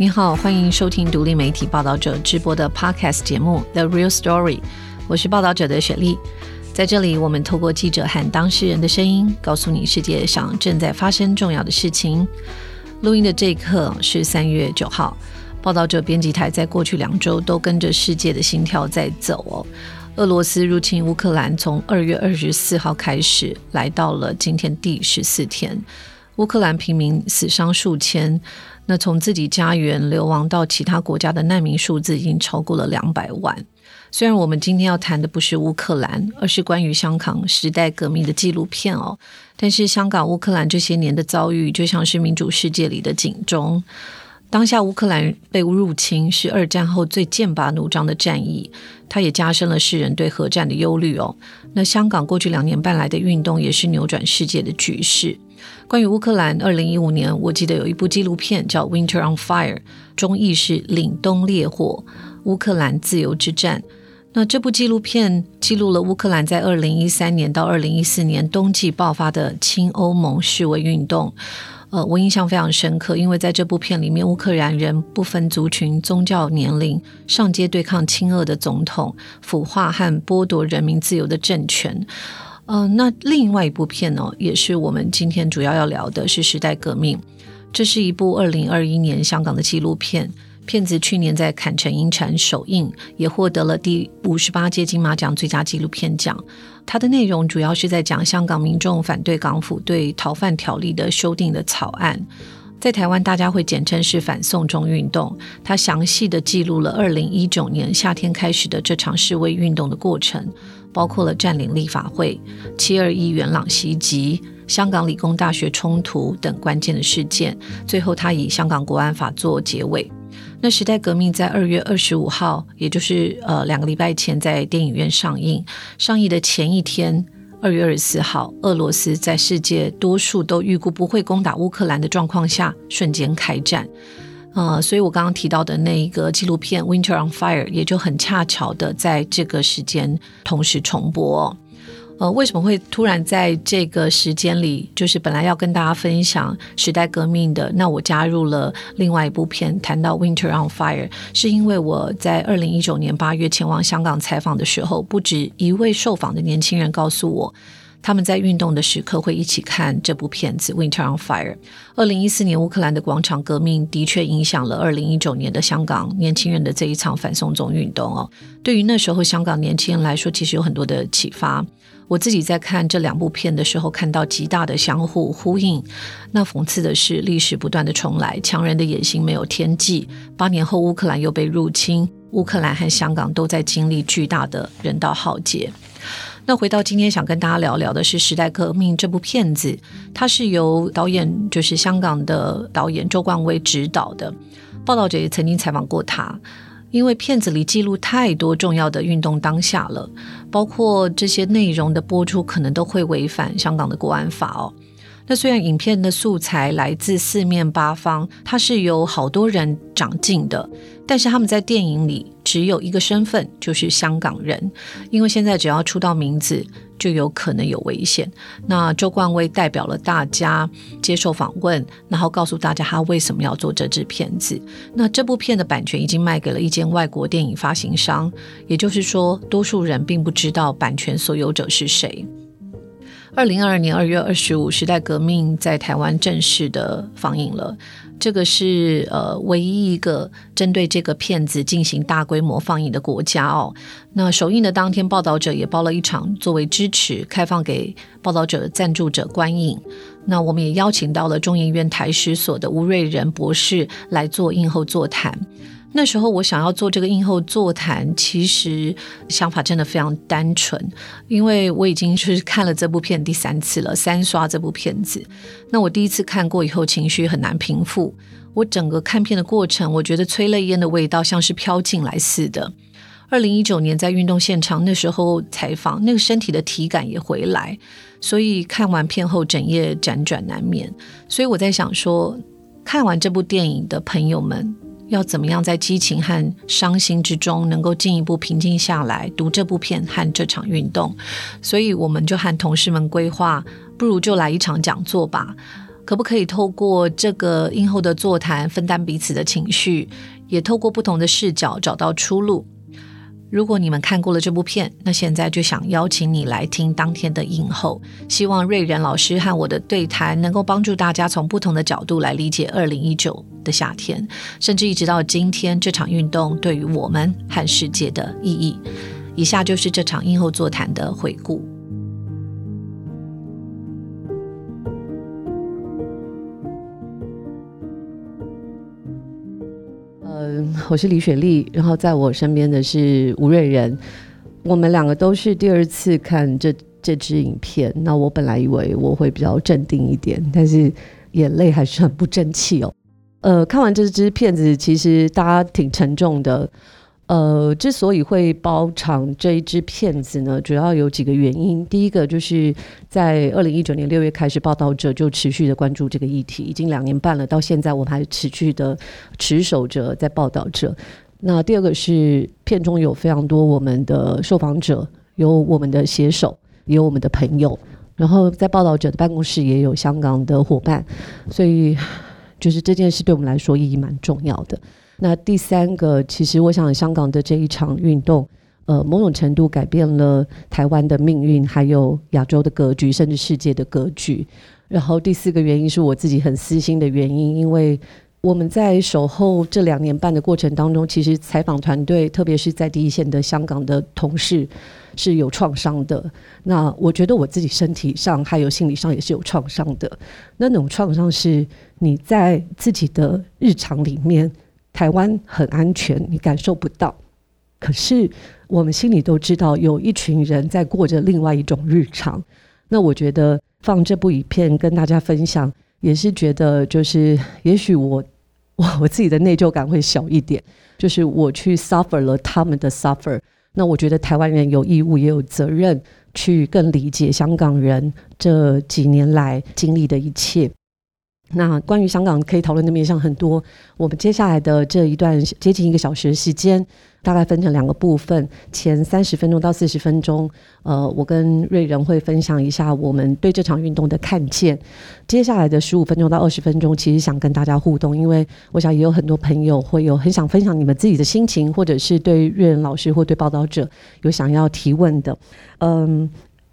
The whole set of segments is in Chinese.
你好，欢迎收听独立媒体报道者直播的 Podcast 节目《The Real Story》，我是报道者的雪莉。在这里，我们透过记者和当事人的声音，告诉你世界上正在发生重要的事情。录音的这一刻是三月九号，报道者编辑台在过去两周都跟着世界的心跳在走哦。俄罗斯入侵乌克兰从二月二十四号开始，来到了今天第十四天，乌克兰平民死伤数千。那从自己家园流亡到其他国家的难民数字已经超过了两百万。虽然我们今天要谈的不是乌克兰，而是关于香港时代革命的纪录片哦，但是香港、乌克兰这些年的遭遇就像是民主世界里的警钟。当下乌克兰被入侵是二战后最剑拔弩张的战役，它也加深了世人对核战的忧虑哦。那香港过去两年半来的运动也是扭转世界的局势。关于乌克兰，二零一五年我记得有一部纪录片叫《Winter on Fire》，中译是《凛冬烈火：乌克兰自由之战》。那这部纪录片记录了乌克兰在二零一三年到二零一四年冬季爆发的亲欧盟示威运动。呃，我印象非常深刻，因为在这部片里面，乌克兰人不分族群、宗教、年龄，上街对抗亲俄的总统，腐化和剥夺人民自由的政权。嗯，那另外一部片呢，也是我们今天主要要聊的，是《时代革命》。这是一部二零二一年香港的纪录片，片子去年在坎城影展首映，也获得了第五十八届金马奖最佳纪录片奖。它的内容主要是在讲香港民众反对港府对逃犯条例的修订的草案，在台湾大家会简称是反送中运动。它详细的记录了二零一九年夏天开始的这场示威运动的过程。包括了占领立法会、七二一元朗袭击、香港理工大学冲突等关键的事件。最后，他以香港国安法做结尾。那时代革命在二月二十五号，也就是呃两个礼拜前，在电影院上映。上映的前一天，二月二十四号，俄罗斯在世界多数都预估不会攻打乌克兰的状况下，瞬间开战。呃，所以我刚刚提到的那一个纪录片《Winter on Fire》也就很恰巧的在这个时间同时重播。呃，为什么会突然在这个时间里，就是本来要跟大家分享时代革命的，那我加入了另外一部片，谈到《Winter on Fire》，是因为我在二零一九年八月前往香港采访的时候，不止一位受访的年轻人告诉我。他们在运动的时刻会一起看这部片子《Winter on Fire》。二零一四年乌克兰的广场革命的确影响了二零一九年的香港年轻人的这一场反送中运动哦。对于那时候香港年轻人来说，其实有很多的启发。我自己在看这两部片的时候，看到极大的相互呼应。那讽刺的是，历史不断的重来，强人的野心没有天际。八年后，乌克兰又被入侵，乌克兰和香港都在经历巨大的人道浩劫。那回到今天想跟大家聊聊的是《时代革命》这部片子，它是由导演就是香港的导演周冠威执导的。报道者也曾经采访过他，因为片子里记录太多重要的运动当下了，包括这些内容的播出可能都会违反香港的国安法哦。那虽然影片的素材来自四面八方，它是由好多人长进的，但是他们在电影里只有一个身份，就是香港人。因为现在只要出到名字，就有可能有危险。那周冠威代表了大家接受访问，然后告诉大家他为什么要做这支片子。那这部片的版权已经卖给了一间外国电影发行商，也就是说，多数人并不知道版权所有者是谁。二零二二年二月二十五，《时代革命》在台湾正式的放映了。这个是呃唯一一个针对这个片子进行大规模放映的国家哦。那首映的当天，报道者也包了一场作为支持，开放给报道者赞助者观影。那我们也邀请到了中研院台史所的吴瑞仁博士来做映后座谈。那时候我想要做这个映后座谈，其实想法真的非常单纯，因为我已经是看了这部片第三次了，三刷这部片子。那我第一次看过以后，情绪很难平复。我整个看片的过程，我觉得催泪烟的味道像是飘进来似的。二零一九年在运动现场那时候采访，那个身体的体感也回来，所以看完片后整夜辗转难眠。所以我在想说，看完这部电影的朋友们。要怎么样在激情和伤心之中，能够进一步平静下来读这部片和这场运动？所以我们就和同事们规划，不如就来一场讲座吧。可不可以透过这个映后的座谈，分担彼此的情绪，也透过不同的视角找到出路？如果你们看过了这部片，那现在就想邀请你来听当天的影后。希望瑞仁老师和我的对谈能够帮助大家从不同的角度来理解二零一九的夏天，甚至一直到今天这场运动对于我们和世界的意义。以下就是这场映后座谈的回顾。我是李雪丽，然后在我身边的是吴瑞仁，我们两个都是第二次看这这支影片。那我本来以为我会比较镇定一点，但是眼泪还是很不争气哦。呃，看完这支片子，其实大家挺沉重的。呃，之所以会包场这一支片子呢，主要有几个原因。第一个就是在二零一九年六月开始，报道者就持续的关注这个议题，已经两年半了，到现在我们还持续的持守着在报道着。那第二个是片中有非常多我们的受访者，有我们的写手，也有我们的朋友，然后在报道者的办公室也有香港的伙伴，所以就是这件事对我们来说意义蛮重要的。那第三个，其实我想，香港的这一场运动，呃，某种程度改变了台湾的命运，还有亚洲的格局，甚至世界的格局。然后第四个原因是我自己很私心的原因，因为我们在守候这两年半的过程当中，其实采访团队，特别是在第一线的香港的同事是有创伤的。那我觉得我自己身体上还有心理上也是有创伤的。那种创伤是你在自己的日常里面。台湾很安全，你感受不到。可是我们心里都知道，有一群人在过着另外一种日常。那我觉得放这部影片跟大家分享，也是觉得就是，也许我我 我自己的内疚感会小一点，就是我去 suffer 了他们的 suffer。那我觉得台湾人有义务也有责任去更理解香港人这几年来经历的一切。那关于香港可以讨论的面向很多，我们接下来的这一段接近一个小时时间，大概分成两个部分，前三十分钟到四十分钟，呃，我跟瑞仁会分享一下我们对这场运动的看见。接下来的十五分钟到二十分钟，其实想跟大家互动，因为我想也有很多朋友会有很想分享你们自己的心情，或者是对瑞仁老师或对报道者有想要提问的，嗯。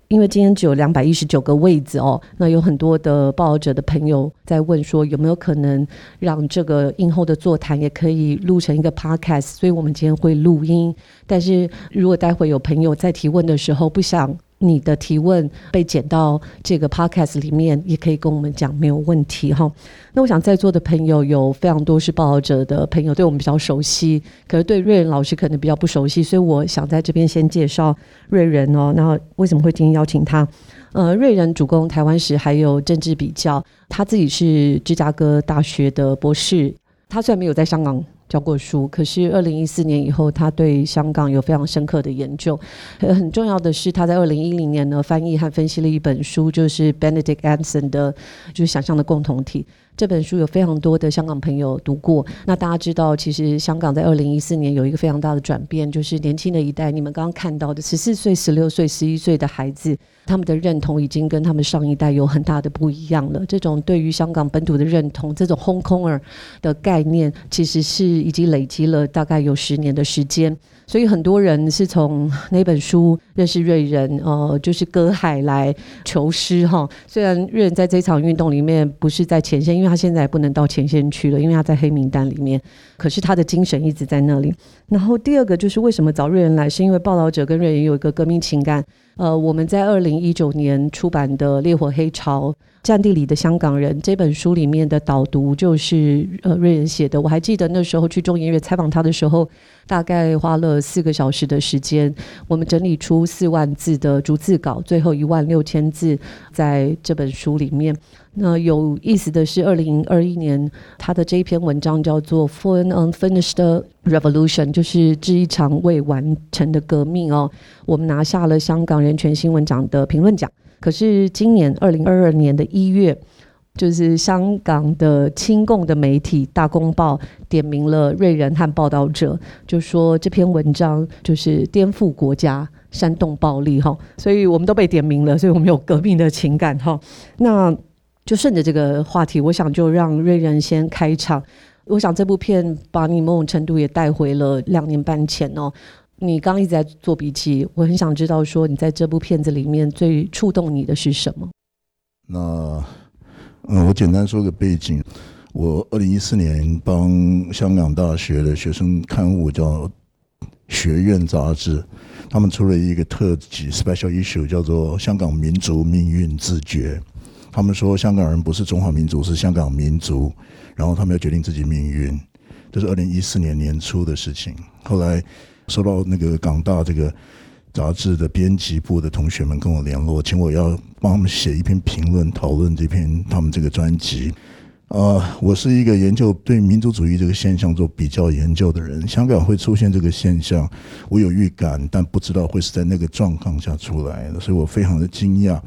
因为今天只有两百一十九个位子哦，那有很多的报道者的朋友在问说，有没有可能让这个映后的座谈也可以录成一个 podcast？所以我们今天会录音，但是如果待会有朋友在提问的时候不想。你的提问被剪到这个 podcast 里面，也可以跟我们讲，没有问题哈。那我想在座的朋友有非常多是报道者的朋友，对我们比较熟悉，可是对瑞仁老师可能比较不熟悉，所以我想在这边先介绍瑞仁哦。那为什么会今天邀请他？呃，瑞仁主攻台湾史还有政治比较，他自己是芝加哥大学的博士，他虽然没有在香港。教过书，可是二零一四年以后，他对香港有非常深刻的研究。很重要的是，他在二零一零年呢翻译和分析了一本书，就是 Benedict Anson 的，就是想象的共同体。这本书有非常多的香港朋友读过。那大家知道，其实香港在二零一四年有一个非常大的转变，就是年轻的一代，你们刚刚看到的十四岁、十六岁、十一岁的孩子，他们的认同已经跟他们上一代有很大的不一样了。这种对于香港本土的认同，这种 Hong Konger 的概念，其实是已经累积了大概有十年的时间。所以很多人是从那本书认识瑞人，呃，就是隔海来求师哈。虽然瑞人在这场运动里面不是在前线，因为他现在不能到前线去了，因为他在黑名单里面。可是他的精神一直在那里。然后第二个就是为什么找瑞人来，是因为报道者跟瑞人有一个革命情感。呃，我们在二零一九年出版的《烈火黑潮：战地里的香港人》这本书里面的导读就是呃瑞仁写的。我还记得那时候去中研院采访他的时候，大概花了四个小时的时间，我们整理出四万字的逐字稿，最后一万六千字在这本书里面。那有意思的是，二零二一年他的这一篇文章叫做《For an Unfinished Revolution》，就是这一场未完成的革命哦。我们拿下了香港人权新闻奖的评论奖。可是今年二零二二年的一月，就是香港的亲共的媒体《大公报》点名了瑞仁和报道者，就说这篇文章就是颠覆国家、煽动暴力哈。所以我们都被点名了，所以我们有革命的情感哈。那就顺着这个话题，我想就让瑞仁先开场。我想这部片把你某种程度也带回了两年半前哦。你刚一直在做笔记，我很想知道说你在这部片子里面最触动你的是什么？那嗯，我简单说个背景。我二零一四年帮香港大学的学生刊物叫《学院杂志》，他们出了一个特辑 （special issue），叫做《香港民族命运自觉》。他们说香港人不是中华民族，是香港民族。然后他们要决定自己命运，这是二零一四年年初的事情。后来收到那个港大这个杂志的编辑部的同学们跟我联络，请我要帮他们写一篇评论，讨论这篇他们这个专辑。呃，我是一个研究对民族主义这个现象做比较研究的人。香港会出现这个现象，我有预感，但不知道会是在那个状况下出来的，所以我非常的惊讶。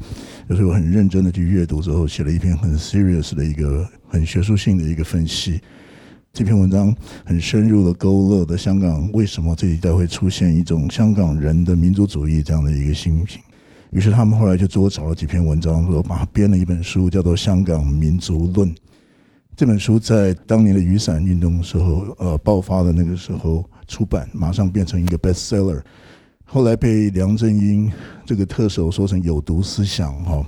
就是我很认真的去阅读之后，写了一篇很 serious 的一个很学术性的一个分析。这篇文章很深入的勾勒的香港为什么这一代会出现一种香港人的民族主义这样的一个心情。于是他们后来就多找了几篇文章，说把它编了一本书，叫做《香港民族论》。这本书在当年的雨伞运动的时候，呃，爆发的那个时候出版，马上变成一个 bestseller。后来被梁振英这个特首说成有毒思想，哈。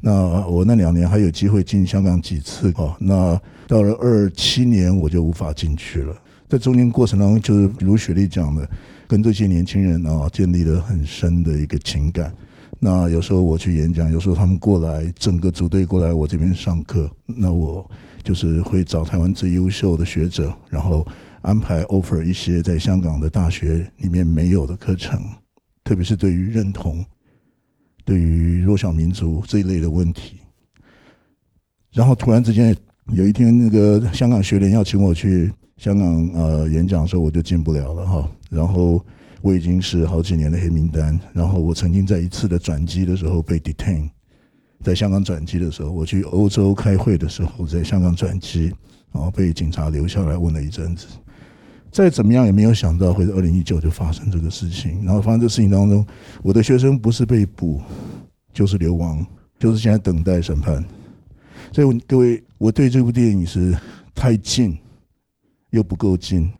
那我那两年还有机会进香港几次，哈。那到了二七年我就无法进去了。在中间过程当中，就是如雪莉讲的，跟这些年轻人啊建立了很深的一个情感。那有时候我去演讲，有时候他们过来，整个组队过来我这边上课，那我。就是会找台湾最优秀的学者，然后安排 offer 一些在香港的大学里面没有的课程，特别是对于认同、对于弱小民族这一类的问题。然后突然之间有一天，那个香港学联要请我去香港呃演讲的时候，我就进不了了哈。然后我已经是好几年的黑名单，然后我曾经在一次的转机的时候被 detain。在香港转机的时候，我去欧洲开会的时候，在香港转机，然后被警察留下来问了一阵子。再怎么样也没有想到会在二零一九就发生这个事情。然后发生这事情当中，我的学生不是被捕，就是流亡，就是现在等待审判。所以各位，我对这部电影是太近又不够近。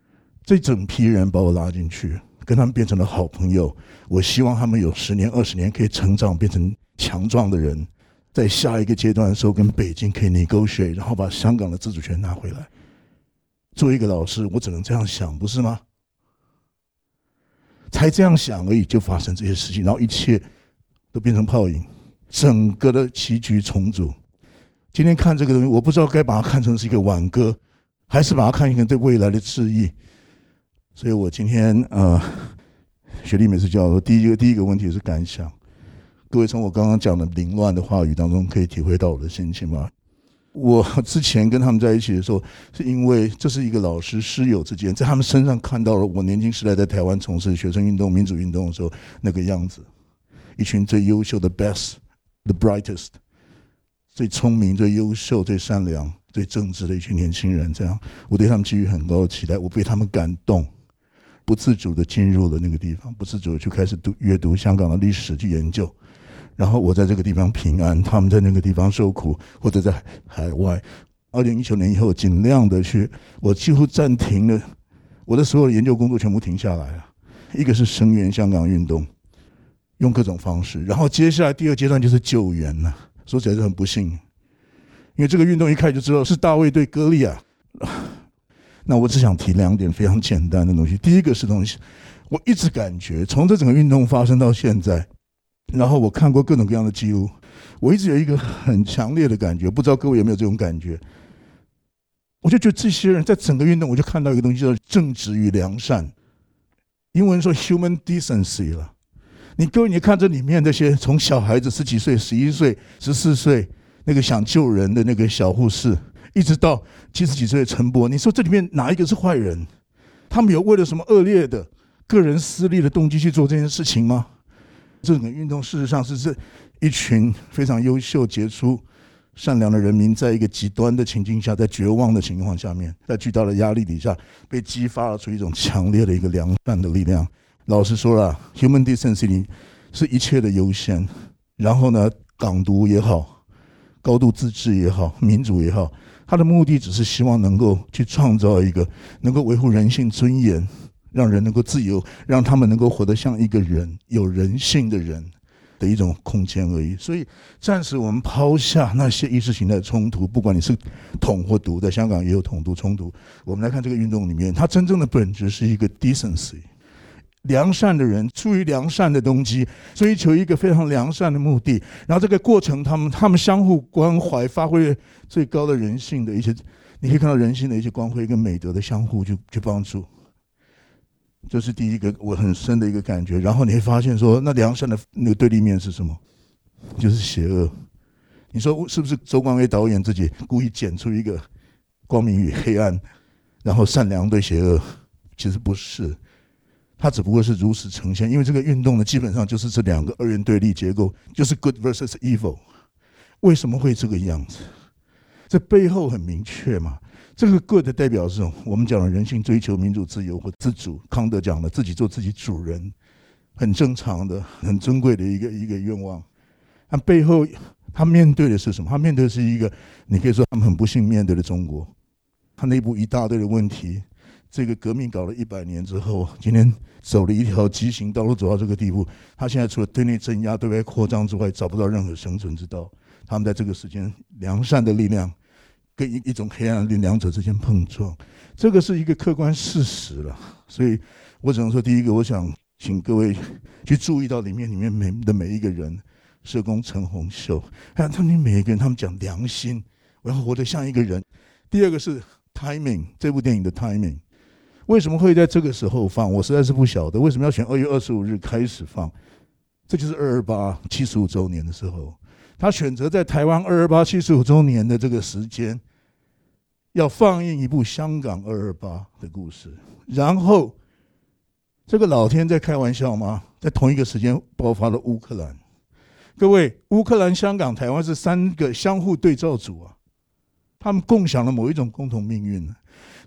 这整批人把我拉进去，跟他们变成了好朋友。我希望他们有十年、二十年可以成长，变成强壮的人。在下一个阶段的时候，跟北京可以 negotiate，然后把香港的自主权拿回来。作为一个老师，我只能这样想，不是吗？才这样想而已，就发生这些事情，然后一切都变成泡影，整个的棋局重组。今天看这个东西，我不知道该把它看成是一个挽歌，还是把它看成对未来的致意。所以我今天呃，学历每次教我，第一个第一个问题是感想。各位从我刚刚讲的凌乱的话语当中，可以体会到我的心情吗？我之前跟他们在一起的时候，是因为这是一个老师师友之间，在他们身上看到了我年轻时代在台湾从事学生运动、民主运动的时候那个样子，一群最优秀的 best，the brightest，最聪明、最优秀、最善良、最正直的一群年轻人，这样我对他们寄予很高的期待，我被他们感动。不自主的进入了那个地方，不自主的就开始读阅读香港的历史去研究，然后我在这个地方平安，他们在那个地方受苦，或者在海外。二零一九年以后，尽量的去，我几乎暂停了我的所有研究工作，全部停下来了。一个是声援香港运动，用各种方式，然后接下来第二阶段就是救援了。说起来是很不幸，因为这个运动一开始就知道是大卫对歌利亚。那我只想提两点非常简单的东西。第一个是东西，我一直感觉从这整个运动发生到现在，然后我看过各种各样的记录，我一直有一个很强烈的感觉，不知道各位有没有这种感觉？我就觉得这些人在整个运动，我就看到一个东西叫正直与良善，英文说 human decency 了。你各位，你看这里面那些从小孩子十几岁、十一岁、十四岁那个想救人的那个小护士。一直到七十几岁的陈伯，你说这里面哪一个是坏人？他们有为了什么恶劣的个人私利的动机去做这件事情吗？这个运动事实上是这一群非常优秀、杰出、善良的人民，在一个极端的情境下，在绝望的情况下面，在巨大的压力底下，被激发了出一种强烈的一个良善的力量。老实说了，human decency 是一切的优先。然后呢，港独也好。高度自治也好，民主也好，他的目的只是希望能够去创造一个能够维护人性尊严，让人能够自由，让他们能够活得像一个人，有人性的人的一种空间而已。所以，暂时我们抛下那些意识形态冲突，不管你是统或独，在香港也有统独冲突。我们来看这个运动里面，它真正的本质是一个 decency。良善的人出于良善的动机，追求一个非常良善的目的，然后这个过程，他们他们相互关怀，发挥最高的人性的一些，你可以看到人性的一些光辉跟美德的相互去去帮助，这是第一个我很深的一个感觉。然后你会发现说，那良善的那个对立面是什么？就是邪恶。你说是不是周光威导演自己故意剪出一个光明与黑暗，然后善良对邪恶？其实不是。他只不过是如此呈现，因为这个运动呢，基本上就是这两个二元对立结构，就是 good versus evil。为什么会这个样子？这背后很明确嘛。这个 good 代表是我们讲的人性追求民主自由或自主。康德讲的自己做自己主人，很正常的、很尊贵的一个一个愿望。那背后他面对的是什么？他面对的是一个，你可以说他们很不幸面对的中国，他内部一大堆的问题。这个革命搞了一百年之后，今天走了一条畸形道路，走到这个地步。他现在除了对内镇压、对外扩张之外，找不到任何生存之道。他们在这个时间，良善的力量跟一一种黑暗力两者之间碰撞，这个是一个客观事实了。所以我只能说，第一个，我想请各位去注意到里面里面每的每一个人，社工陈红秀，还有他们每一个人，他们讲良心，我要活得像一个人。第二个是 timing，这部电影的 timing。为什么会在这个时候放？我实在是不晓得为什么要选二月二十五日开始放。这就是二二八七十五周年的时候，他选择在台湾二二八七十五周年的这个时间，要放映一部香港二二八的故事。然后，这个老天在开玩笑吗？在同一个时间爆发了乌克兰。各位，乌克兰、香港、台湾是三个相互对照组啊，他们共享了某一种共同命运。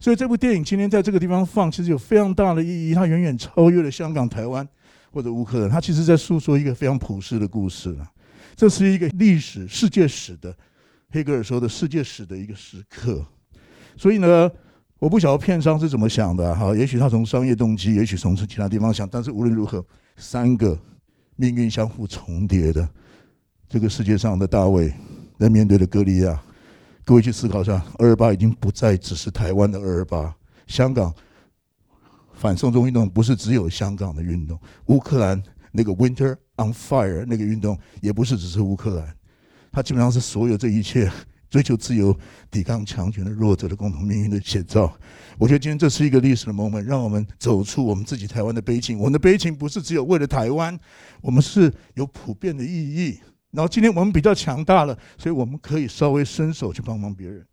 所以这部电影今天在这个地方放，其实有非常大的意义。它远远超越了香港、台湾或者乌克兰。它其实在诉说一个非常普世的故事了。这是一个历史、世界史的黑格尔说的世界史的一个时刻。所以呢，我不晓得片商是怎么想的哈。也许他从商业动机，也许从其他地方想。但是无论如何，三个命运相互重叠的这个世界上的大卫，在面对的歌利亚。各位去思考一下，二二八已经不再只是台湾的二二八，香港反送中运动不是只有香港的运动，乌克兰那个 Winter on Fire 那个运动也不是只是乌克兰，它基本上是所有这一切追求自由、抵抗强权的弱者的共同命运的写照。我觉得今天这是一个历史的 moment，让我们走出我们自己台湾的悲情。我们的悲情不是只有为了台湾，我们是有普遍的意义。然后今天我们比较强大了，所以我们可以稍微伸手去帮忙别人，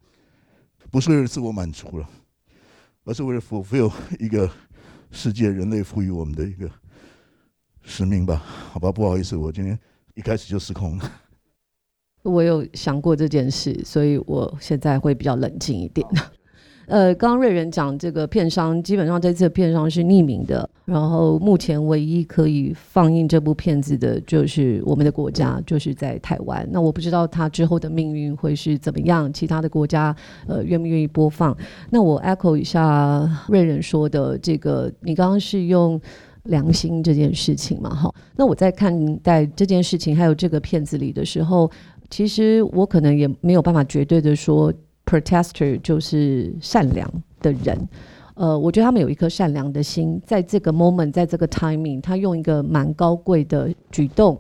不是为了自我满足了，而是为了 fulfill 一个世界人类赋予我们的一个使命吧？好吧，不好意思，我今天一开始就失控了。我有想过这件事，所以我现在会比较冷静一点。呃，刚刚瑞仁讲这个片商，基本上这次的片商是匿名的。然后目前唯一可以放映这部片子的，就是我们的国家，就是在台湾。那我不知道他之后的命运会是怎么样，其他的国家呃愿不愿意播放？那我 echo 一下瑞仁说的这个，你刚刚是用良心这件事情嘛？哈，那我在看待这件事情还有这个片子里的时候，其实我可能也没有办法绝对的说。Protester 就是善良的人，呃，我觉得他们有一颗善良的心，在这个 moment，在这个 timing，他用一个蛮高贵的举动，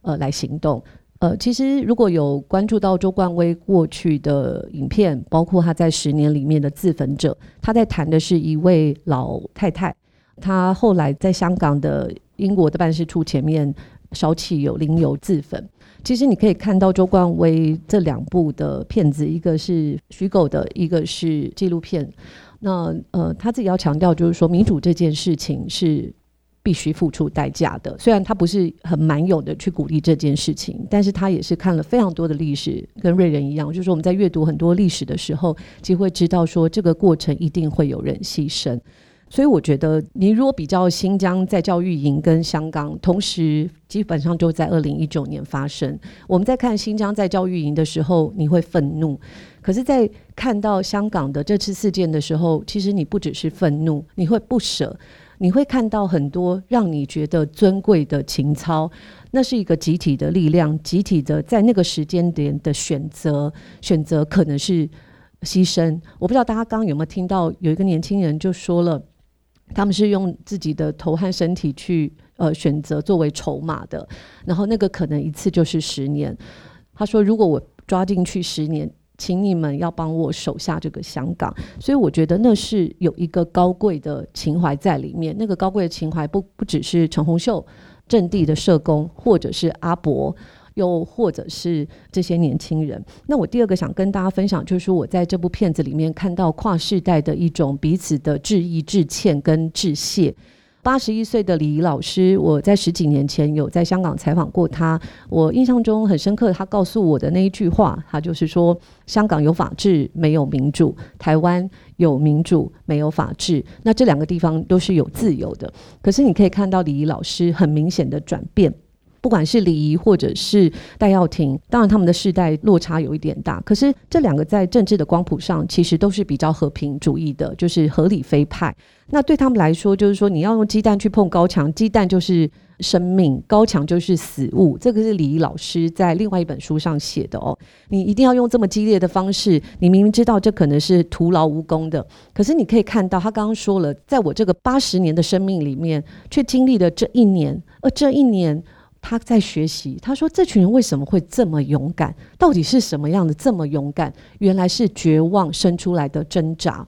呃，来行动。呃，其实如果有关注到周冠威过去的影片，包括他在十年里面的自焚者，他在谈的是一位老太太，她后来在香港的英国的办事处前面烧汽油、淋油自焚。其实你可以看到周冠威这两部的片子，一个是虚构的，一个是纪录片。那呃，他自己要强调就是说，民主这件事情是必须付出代价的。虽然他不是很蛮勇的去鼓励这件事情，但是他也是看了非常多的历史，跟瑞仁一样，就是我们在阅读很多历史的时候，就会知道说这个过程一定会有人牺牲。所以我觉得，你如果比较新疆在教育营跟香港，同时基本上就在二零一九年发生。我们在看新疆在教育营的时候，你会愤怒；可是，在看到香港的这次事件的时候，其实你不只是愤怒，你会不舍，你会看到很多让你觉得尊贵的情操。那是一个集体的力量，集体的在那个时间点的选择，选择可能是牺牲。我不知道大家刚刚有没有听到，有一个年轻人就说了，他们是用自己的头和身体去呃选择作为筹码的，然后那个可能一次就是十年。他说，如果我抓进去十年，请你们要帮我守下这个香港。所以我觉得那是有一个高贵的情怀在里面。那个高贵的情怀不不只是陈红秀。阵地的社工，或者是阿伯，又或者是这些年轻人。那我第二个想跟大家分享，就是我在这部片子里面看到跨世代的一种彼此的致意、致歉跟致谢。八十一岁的李老师，我在十几年前有在香港采访过他。我印象中很深刻，他告诉我的那一句话，他就是说：香港有法治，没有民主；台湾有民主，没有法治。那这两个地方都是有自由的。可是你可以看到李老师很明显的转变。不管是李仪或者是戴耀廷，当然他们的世代落差有一点大，可是这两个在政治的光谱上其实都是比较和平主义的，就是合理非派。那对他们来说，就是说你要用鸡蛋去碰高墙，鸡蛋就是生命，高墙就是死物。这个是李仪老师在另外一本书上写的哦。你一定要用这么激烈的方式，你明明知道这可能是徒劳无功的，可是你可以看到他刚刚说了，在我这个八十年的生命里面，却经历了这一年，而这一年。他在学习，他说：“这群人为什么会这么勇敢？到底是什么样的这么勇敢？原来是绝望生出来的挣扎。”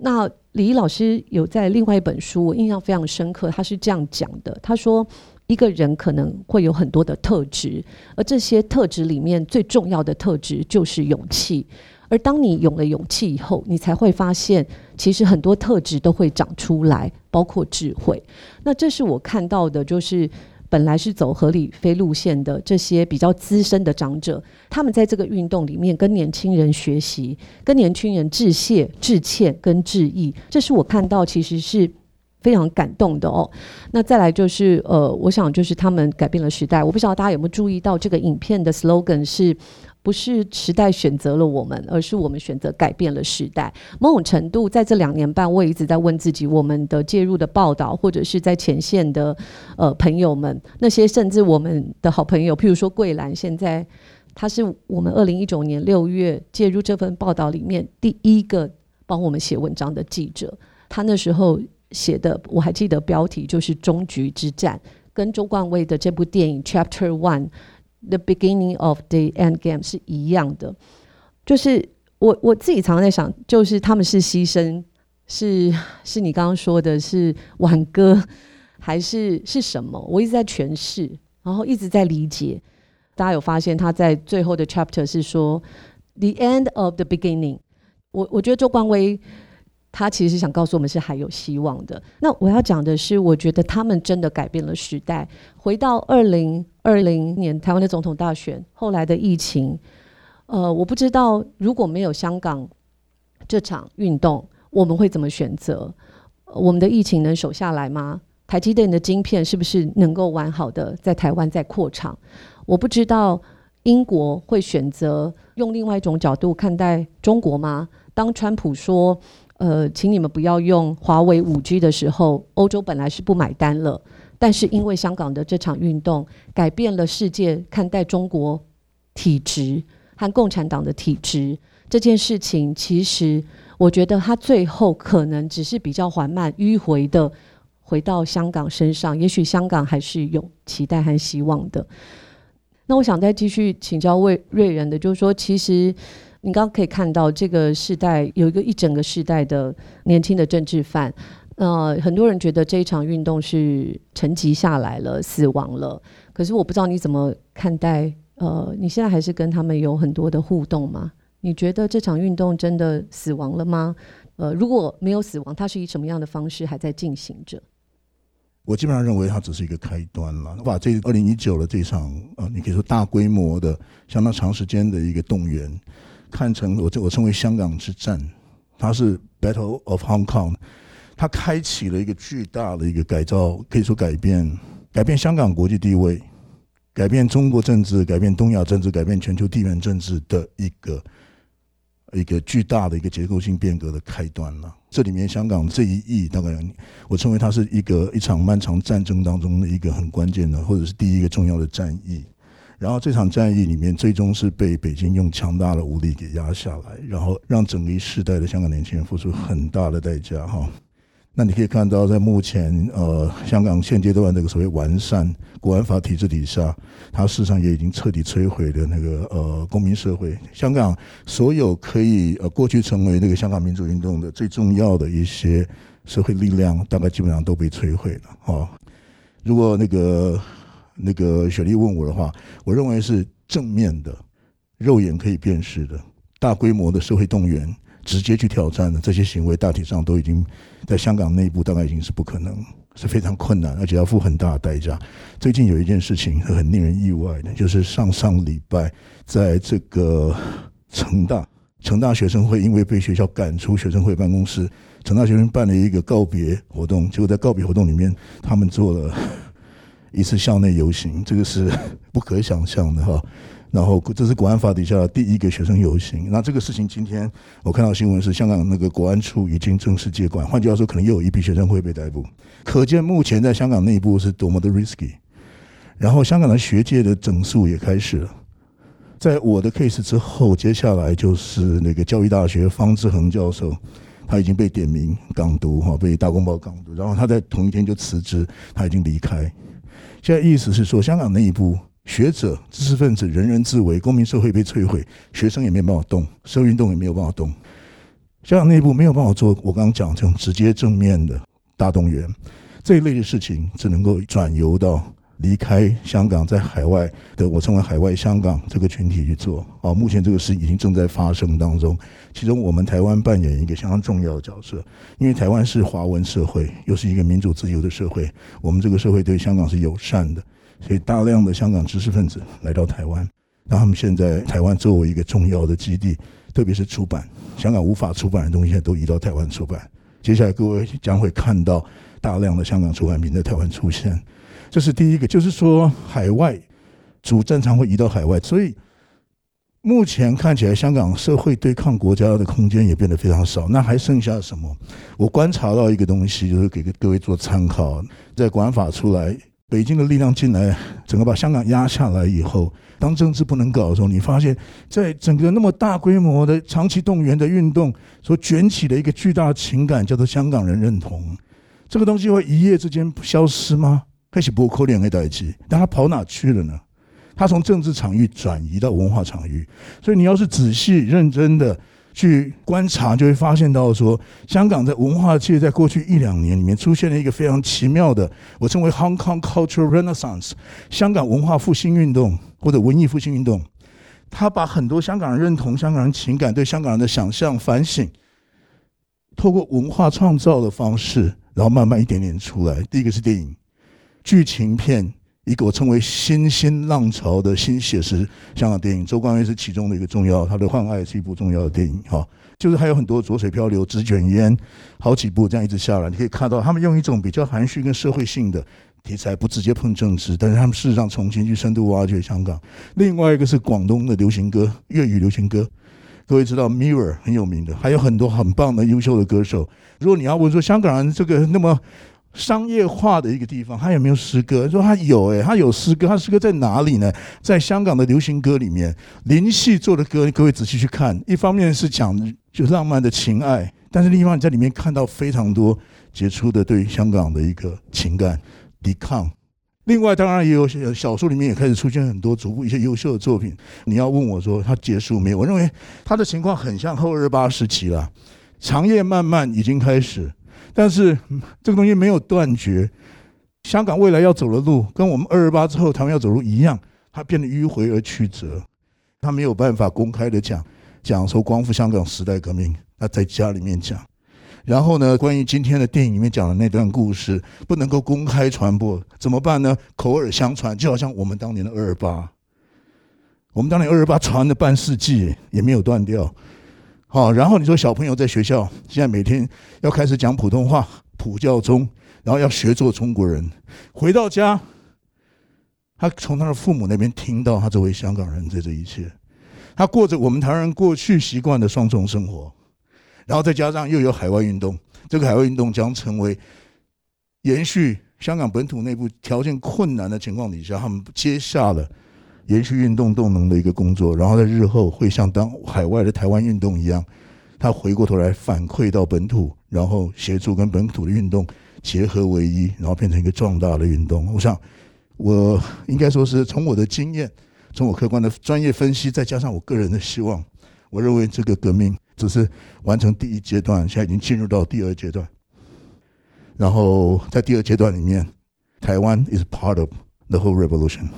那李老师有在另外一本书，我印象非常深刻，他是这样讲的：“他说，一个人可能会有很多的特质，而这些特质里面最重要的特质就是勇气。而当你有了勇气以后，你才会发现，其实很多特质都会长出来，包括智慧。那这是我看到的，就是。”本来是走合理非路线的这些比较资深的长者，他们在这个运动里面跟年轻人学习，跟年轻人致谢、致歉跟致意，这是我看到其实是非常感动的哦。那再来就是呃，我想就是他们改变了时代。我不知道大家有没有注意到这个影片的 slogan 是。不是时代选择了我们，而是我们选择改变了时代。某种程度，在这两年半，我也一直在问自己：我们的介入的报道，或者是在前线的呃朋友们，那些甚至我们的好朋友，譬如说桂兰，现在他是我们二零一九年六月介入这份报道里面第一个帮我们写文章的记者。他那时候写的，我还记得标题就是“终局之战”，跟周冠威的这部电影《Chapter One》。The beginning of the end game 是一样的，就是我我自己常常在想，就是他们是牺牲，是是你刚刚说的是挽歌，还是是什么？我一直在诠释，然后一直在理解。大家有发现他在最后的 chapter 是说 the end of the beginning。我我觉得周冠威。他其实是想告诉我们是还有希望的。那我要讲的是，我觉得他们真的改变了时代。回到二零二零年台湾的总统大选，后来的疫情，呃，我不知道如果没有香港这场运动，我们会怎么选择？我们的疫情能守下来吗？台积电的晶片是不是能够完好的在台湾再扩厂？我不知道英国会选择用另外一种角度看待中国吗？当川普说。呃，请你们不要用华为五 G 的时候，欧洲本来是不买单了，但是因为香港的这场运动，改变了世界看待中国体制和共产党的体制这件事情。其实，我觉得它最后可能只是比较缓慢、迂回的回到香港身上。也许香港还是有期待和希望的。那我想再继续请教魏瑞仁的，就是说，其实。你刚刚可以看到，这个时代有一个一整个时代的年轻的政治犯，呃，很多人觉得这一场运动是沉寂下来了，死亡了。可是我不知道你怎么看待，呃，你现在还是跟他们有很多的互动吗？你觉得这场运动真的死亡了吗？呃，如果没有死亡，它是以什么样的方式还在进行着？我基本上认为它只是一个开端了。我把这二零一九的这场，呃，你可以说大规模的、相当长时间的一个动员。看成我这我称为香港之战，它是 Battle of Hong Kong，它开启了一个巨大的一个改造，可以说改变改变香港国际地位，改变中国政治，改变东亚政治，改变全球地缘政治的一个一个巨大的一个结构性变革的开端了。这里面香港这一役，大概我称为它是一个一场漫长战争当中的一个很关键的，或者是第一个重要的战役。然后这场战役里面，最终是被北京用强大的武力给压下来，然后让整个一世代的香港年轻人付出很大的代价。哈，那你可以看到，在目前呃香港现阶段这个所谓完善国安法体制底下，它事实上也已经彻底摧毁了那个呃公民社会。香港所有可以呃过去成为那个香港民主运动的最重要的一些社会力量，大概基本上都被摧毁了。哈，如果那个。那个雪莉问我的话，我认为是正面的，肉眼可以辨识的，大规模的社会动员，直接去挑战的这些行为，大体上都已经在香港内部大概已经是不可能，是非常困难，而且要付很大的代价。最近有一件事情是很令人意外的，就是上上礼拜在这个成大，成大学生会因为被学校赶出学生会办公室，成大学生办了一个告别活动，结果在告别活动里面，他们做了。一次校内游行，这个是不可想象的哈。然后这是国安法底下第一个学生游行。那这个事情今天我看到新闻是香港那个国安处已经正式接管，换句话说，可能又有一批学生会被逮捕。可见目前在香港内部是多么的 risky。然后香港的学界的整肃也开始了。在我的 case 之后，接下来就是那个教育大学方志恒教授，他已经被点名港独哈，被大公报港独，然后他在同一天就辞职，他已经离开。现在意思是说，香港内部学者、知识分子人人自危，公民社会被摧毁，学生也没有办法动，社会运动也没有办法动。香港内部没有办法做我刚刚讲这种直接正面的大动员，这一类的事情只能够转由到离开香港，在海外的我称为海外香港这个群体去做。啊，目前这个事已经正在发生当中，其中我们台湾扮演一个相当重要的角色，因为台湾是华文社会，又是一个民主自由的社会，我们这个社会对香港是友善的，所以大量的香港知识分子来到台湾，那他们现在台湾作为一个重要的基地，特别是出版，香港无法出版的东西，都移到台湾出版。接下来各位将会看到大量的香港出版品在台湾出现，这是第一个，就是说海外主战场会移到海外，所以。目前看起来，香港社会对抗国家的空间也变得非常少。那还剩下什么？我观察到一个东西，就是给各位做参考。在国安法出来，北京的力量进来，整个把香港压下来以后，当政治不能搞的时候，你发现，在整个那么大规模的长期动员的运动所卷起的一个巨大的情感，叫做香港人认同。这个东西会一夜之间消失吗？开始不扣脸的代际，但他跑哪去了呢？他从政治场域转移到文化场域，所以你要是仔细认真的去观察，就会发现到说，香港在文化界在过去一两年里面出现了一个非常奇妙的，我称为 Hong Kong Cultural Renaissance，香港文化复兴运动或者文艺复兴运动。他把很多香港人认同、香港人情感、对香港人的想象、反省，透过文化创造的方式，然后慢慢一点点出来。第一个是电影、剧情片。一个我称为新兴浪潮的新写实香港电影，周光威是其中的一个重要，他的《幻爱》是一部重要的电影，哈，就是还有很多《浊水漂流》《纸卷烟》，好几部这样一直下来，你可以看到他们用一种比较含蓄跟社会性的题材，不直接碰政治，但是他们事实上重新去深度挖掘香港。另外一个是广东的流行歌，粤语流行歌，各位知道 Mirror 很有名的，还有很多很棒的优秀的歌手。如果你要问说香港人这个那么。商业化的一个地方，他有没有诗歌？说他有，诶，他有诗歌。他诗歌在哪里呢？在香港的流行歌里面，林夕做的歌，各位仔细去看。一方面是讲就浪漫的情爱，但是另一方面在里面看到非常多杰出的对香港的一个情感抵抗。另外，当然也有小说里面也开始出现很多逐步一些优秀的作品。你要问我说他结束没有？我认为他的情况很像后二八时期了，长夜漫漫已经开始。但是这个东西没有断绝，香港未来要走的路跟我们二二八之后台湾要走路一样，它变得迂回而曲折，他没有办法公开的讲讲说光复香港时代革命，他在家里面讲，然后呢，关于今天的电影里面讲的那段故事不能够公开传播，怎么办呢？口耳相传，就好像我们当年的二二八，我们当年二二八传了半世纪也没有断掉。好，然后你说小朋友在学校现在每天要开始讲普通话，普教中，然后要学做中国人。回到家，他从他的父母那边听到他作为香港人在这一切，他过着我们台湾人过去习惯的双重生活，然后再加上又有海外运动，这个海外运动将成为延续香港本土内部条件困难的情况底下，他们接下了延续运动动能的一个工作，然后在日后会像当海外的台湾运动一样。他回过头来反馈到本土，然后协助跟本土的运动结合为一，然后变成一个壮大的运动。我想，我应该说是从我的经验，从我客观的专业分析，再加上我个人的希望，我认为这个革命只是完成第一阶段，现在已经进入到第二阶段。然后在第二阶段里面，台湾 is part of the whole revolution。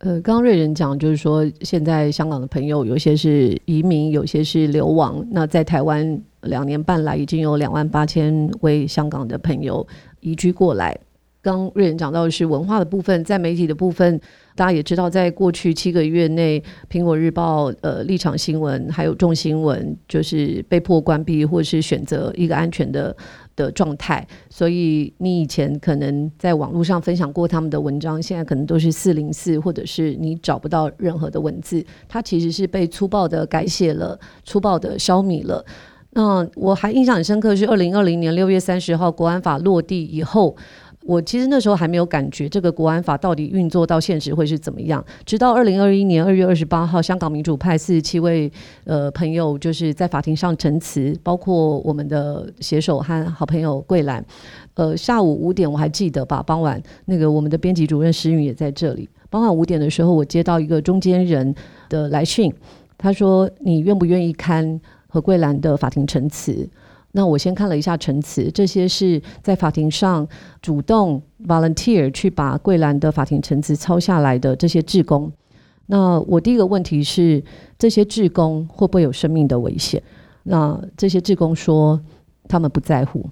呃，刚刚瑞仁讲，就是说现在香港的朋友有些是移民，有些是流亡。那在台湾两年半来，已经有两万八千位香港的朋友移居过来。刚瑞仁讲到的是文化的部分，在媒体的部分。大家也知道，在过去七个月内，《苹果日报》、呃，立场新闻还有众新闻，就是被迫关闭，或是选择一个安全的的状态。所以，你以前可能在网络上分享过他们的文章，现在可能都是四零四，或者是你找不到任何的文字。它其实是被粗暴的改写了，粗暴的消弭了。那我还印象很深刻，是二零二零年六月三十号，国安法落地以后。我其实那时候还没有感觉这个国安法到底运作到现实会是怎么样。直到二零二一年二月二十八号，香港民主派四十七位呃朋友就是在法庭上陈词，包括我们的携手和好朋友桂兰。呃，下午五点我还记得吧，傍晚那个我们的编辑主任石允也在这里。傍晚五点的时候，我接到一个中间人的来讯，他说：“你愿不愿意看何桂兰的法庭陈词？”那我先看了一下陈词，这些是在法庭上主动 volunteer 去把桂兰的法庭陈词抄下来的这些志工。那我第一个问题是，这些志工会不会有生命的危险？那这些志工说，他们不在乎。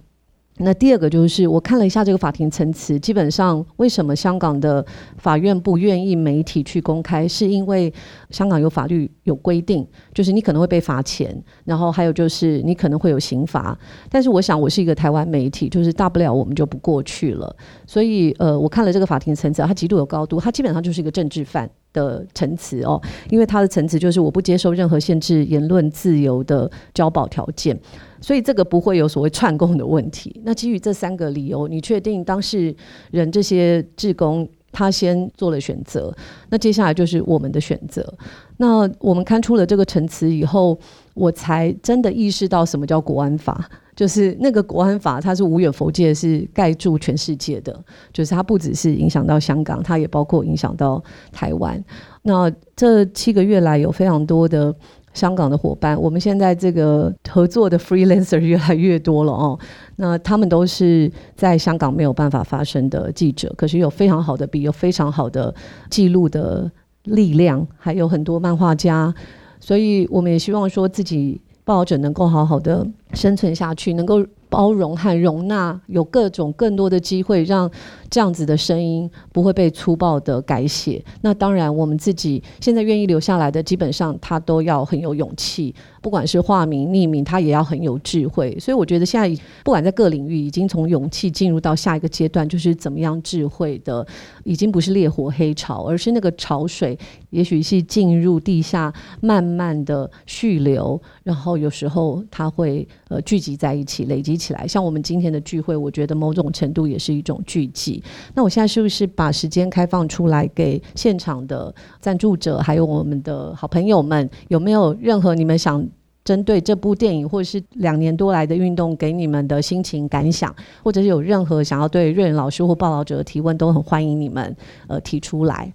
那第二个就是，我看了一下这个法庭陈词，基本上为什么香港的法院不愿意媒体去公开，是因为香港有法律有规定，就是你可能会被罚钱，然后还有就是你可能会有刑罚。但是我想，我是一个台湾媒体，就是大不了我们就不过去了。所以，呃，我看了这个法庭陈词，它极度有高度，它基本上就是一个政治犯的陈词哦，因为他的陈词就是我不接受任何限制言论自由的交保条件。所以这个不会有所谓串供的问题。那基于这三个理由，你确定当事人这些志工他先做了选择，那接下来就是我们的选择。那我们看出了这个陈词以后，我才真的意识到什么叫国安法，就是那个国安法它是无远佛界，是盖住全世界的，就是它不只是影响到香港，它也包括影响到台湾。那这七个月来有非常多的。香港的伙伴，我们现在这个合作的 freelancer 越来越多了哦。那他们都是在香港没有办法发声的记者，可是有非常好的笔，有非常好的记录的力量，还有很多漫画家，所以我们也希望说自己报道者能够好好的生存下去，能够。包容和容纳，有各种更多的机会，让这样子的声音不会被粗暴的改写。那当然，我们自己现在愿意留下来的，基本上他都要很有勇气。不管是化名、匿名，他也要很有智慧。所以我觉得现在不管在各领域，已经从勇气进入到下一个阶段，就是怎么样智慧的，已经不是烈火黑潮，而是那个潮水，也许是进入地下，慢慢的蓄流，然后有时候它会呃聚集在一起，累积起来。像我们今天的聚会，我觉得某种程度也是一种聚集。那我现在是不是把时间开放出来给现场的赞助者，还有我们的好朋友们，有没有任何你们想？针对这部电影，或者是两年多来的运动，给你们的心情感想，或者是有任何想要对瑞仁老师或报道者的提问，都很欢迎你们呃提出来。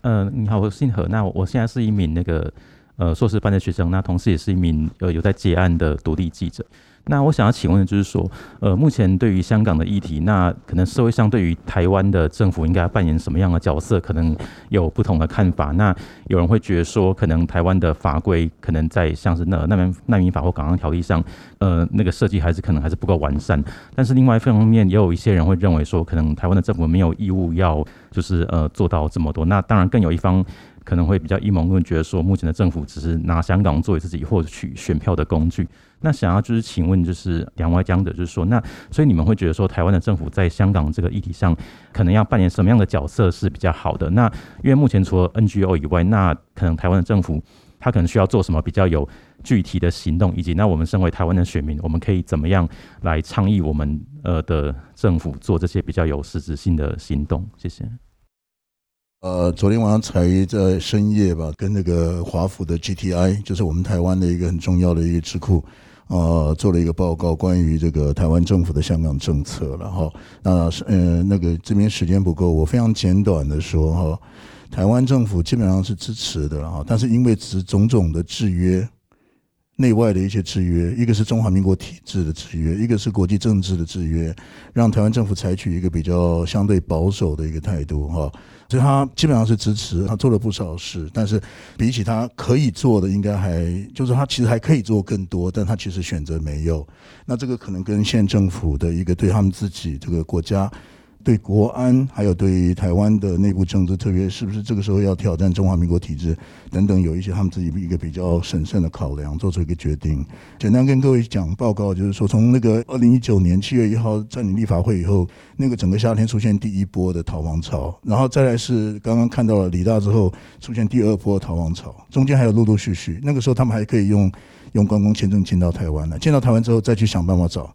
嗯，你好，我姓何，那我现在是一名那个呃硕士班的学生，那同时也是一名呃有在接案的独立记者。那我想要请问的就是说，呃，目前对于香港的议题，那可能社会上对于台湾的政府应该扮演什么样的角色，可能有不同的看法。那有人会觉得说，可能台湾的法规可能在像是那难民难民法或港澳条例上，呃，那个设计还是可能还是不够完善。但是另外一方面，也有一些人会认为说，可能台湾的政府没有义务要就是呃做到这么多。那当然更有一方可能会比较阴谋论，觉得说目前的政府只是拿香港作为自己获取选票的工具。那想要就是请问，就是两位讲者，就是说，那所以你们会觉得说，台湾的政府在香港这个议题上，可能要扮演什么样的角色是比较好的？那因为目前除了 NGO 以外，那可能台湾的政府他可能需要做什么比较有具体的行动，以及那我们身为台湾的选民，我们可以怎么样来倡议我们呃的政府做这些比较有实质性的行动？谢谢。呃，昨天晚上才在深夜吧，跟那个华府的 GTI，就是我们台湾的一个很重要的一个智库，呃，做了一个报告，关于这个台湾政府的香港政策了哈。那呃，那个这边时间不够，我非常简短的说哈，台湾政府基本上是支持的哈，但是因为只种种的制约，内外的一些制约，一个是中华民国体制的制约，一个是国际政治的制约，让台湾政府采取一个比较相对保守的一个态度哈。就他基本上是支持，他做了不少事，但是比起他可以做的，应该还就是他其实还可以做更多，但他其实选择没有。那这个可能跟县政府的一个对他们自己这个国家。对国安，还有对台湾的内部政治，特别是不是这个时候要挑战中华民国体制等等，有一些他们自己一个比较审慎的考量，做出一个决定。简单跟各位讲报告，就是说从那个二零一九年七月一号占领立法会以后，那个整个夏天出现第一波的逃亡潮，然后再来是刚刚看到了李大之后出现第二波逃亡潮，中间还有陆陆续续。那个时候他们还可以用用观光签证进到台湾了，进到台湾之后再去想办法找。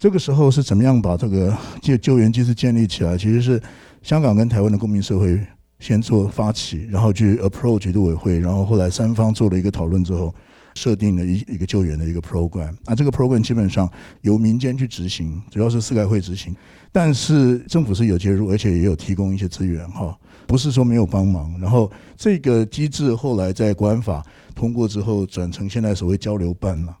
这个时候是怎么样把这个救救援机制建立起来？其实是香港跟台湾的公民社会先做发起，然后去 approach 陆委会，然后后来三方做了一个讨论之后，设定了一一个救援的一个 program。啊，这个 program 基本上由民间去执行，主要是四改会执行，但是政府是有介入，而且也有提供一些资源哈，不是说没有帮忙。然后这个机制后来在国安法通过之后，转成现在所谓交流办了。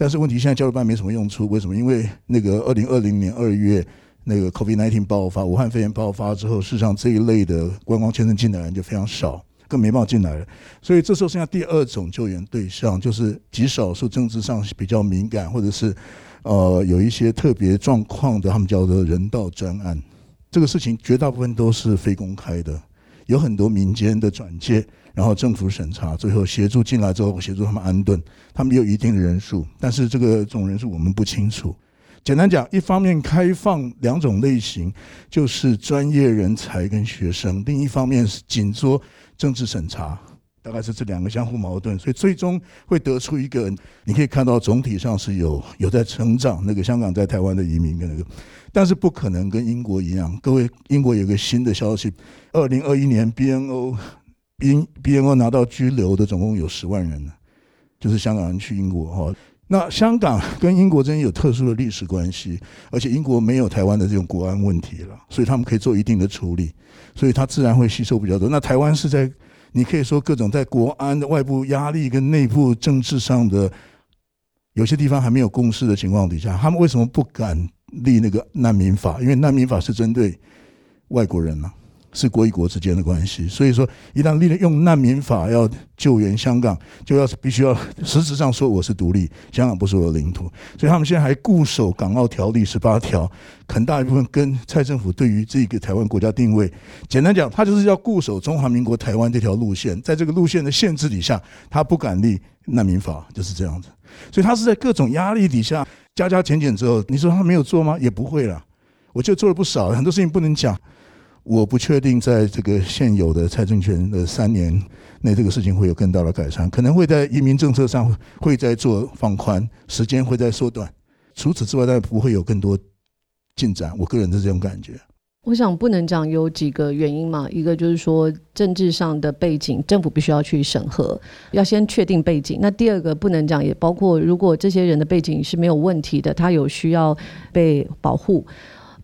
但是问题现在交流办没什么用处，为什么？因为那个二零二零年二月那个 COVID-19 爆发，武汉肺炎爆发之后，事实上这一类的观光签证进来人就非常少，更没办法进来了。所以这时候剩下第二种救援对象，就是极少数政治上比较敏感，或者是呃有一些特别状况的，他们叫做人道专案。这个事情绝大部分都是非公开的，有很多民间的转介。然后政府审查，最后协助进来之后，协助他们安顿，他们有一定的人数，但是这个总人数我们不清楚。简单讲，一方面开放两种类型，就是专业人才跟学生；另一方面是紧缩政治审查，大概是这两个相互矛盾，所以最终会得出一个，你可以看到总体上是有有在成长。那个香港在台湾的移民跟那个，但是不可能跟英国一样。各位，英国有个新的消息，二零二一年 BNO。B B N O 拿到居留的总共有十万人呢，就是香港人去英国哈。那香港 跟英国之间有特殊的历史关系，而且英国没有台湾的这种国安问题了，所以他们可以做一定的处理，所以它自然会吸收比较多。那台湾是在你可以说各种在国安的外部压力跟内部政治上的有些地方还没有共识的情况底下，他们为什么不敢立那个难民法？因为难民法是针对外国人呢。是国与国之间的关系，所以说一旦立了用难民法要救援香港，就要必须要实质上说我是独立，香港不是我的领土，所以他们现在还固守港澳条例十八条，很大一部分跟蔡政府对于这个台湾国家定位，简单讲，他就是要固守中华民国台湾这条路线，在这个路线的限制底下，他不敢立难民法，就是这样子，所以他是在各种压力底下加加减减之后，你说他没有做吗？也不会了，我就做了不少，很多事情不能讲。我不确定在这个现有的蔡政权的三年内，这个事情会有更大的改善，可能会在移民政策上会在做放宽，时间会在缩短。除此之外，当然不会有更多进展。我个人是这种感觉。我想不能讲有几个原因嘛，一个就是说政治上的背景，政府必须要去审核，要先确定背景。那第二个不能讲，也包括如果这些人的背景是没有问题的，他有需要被保护。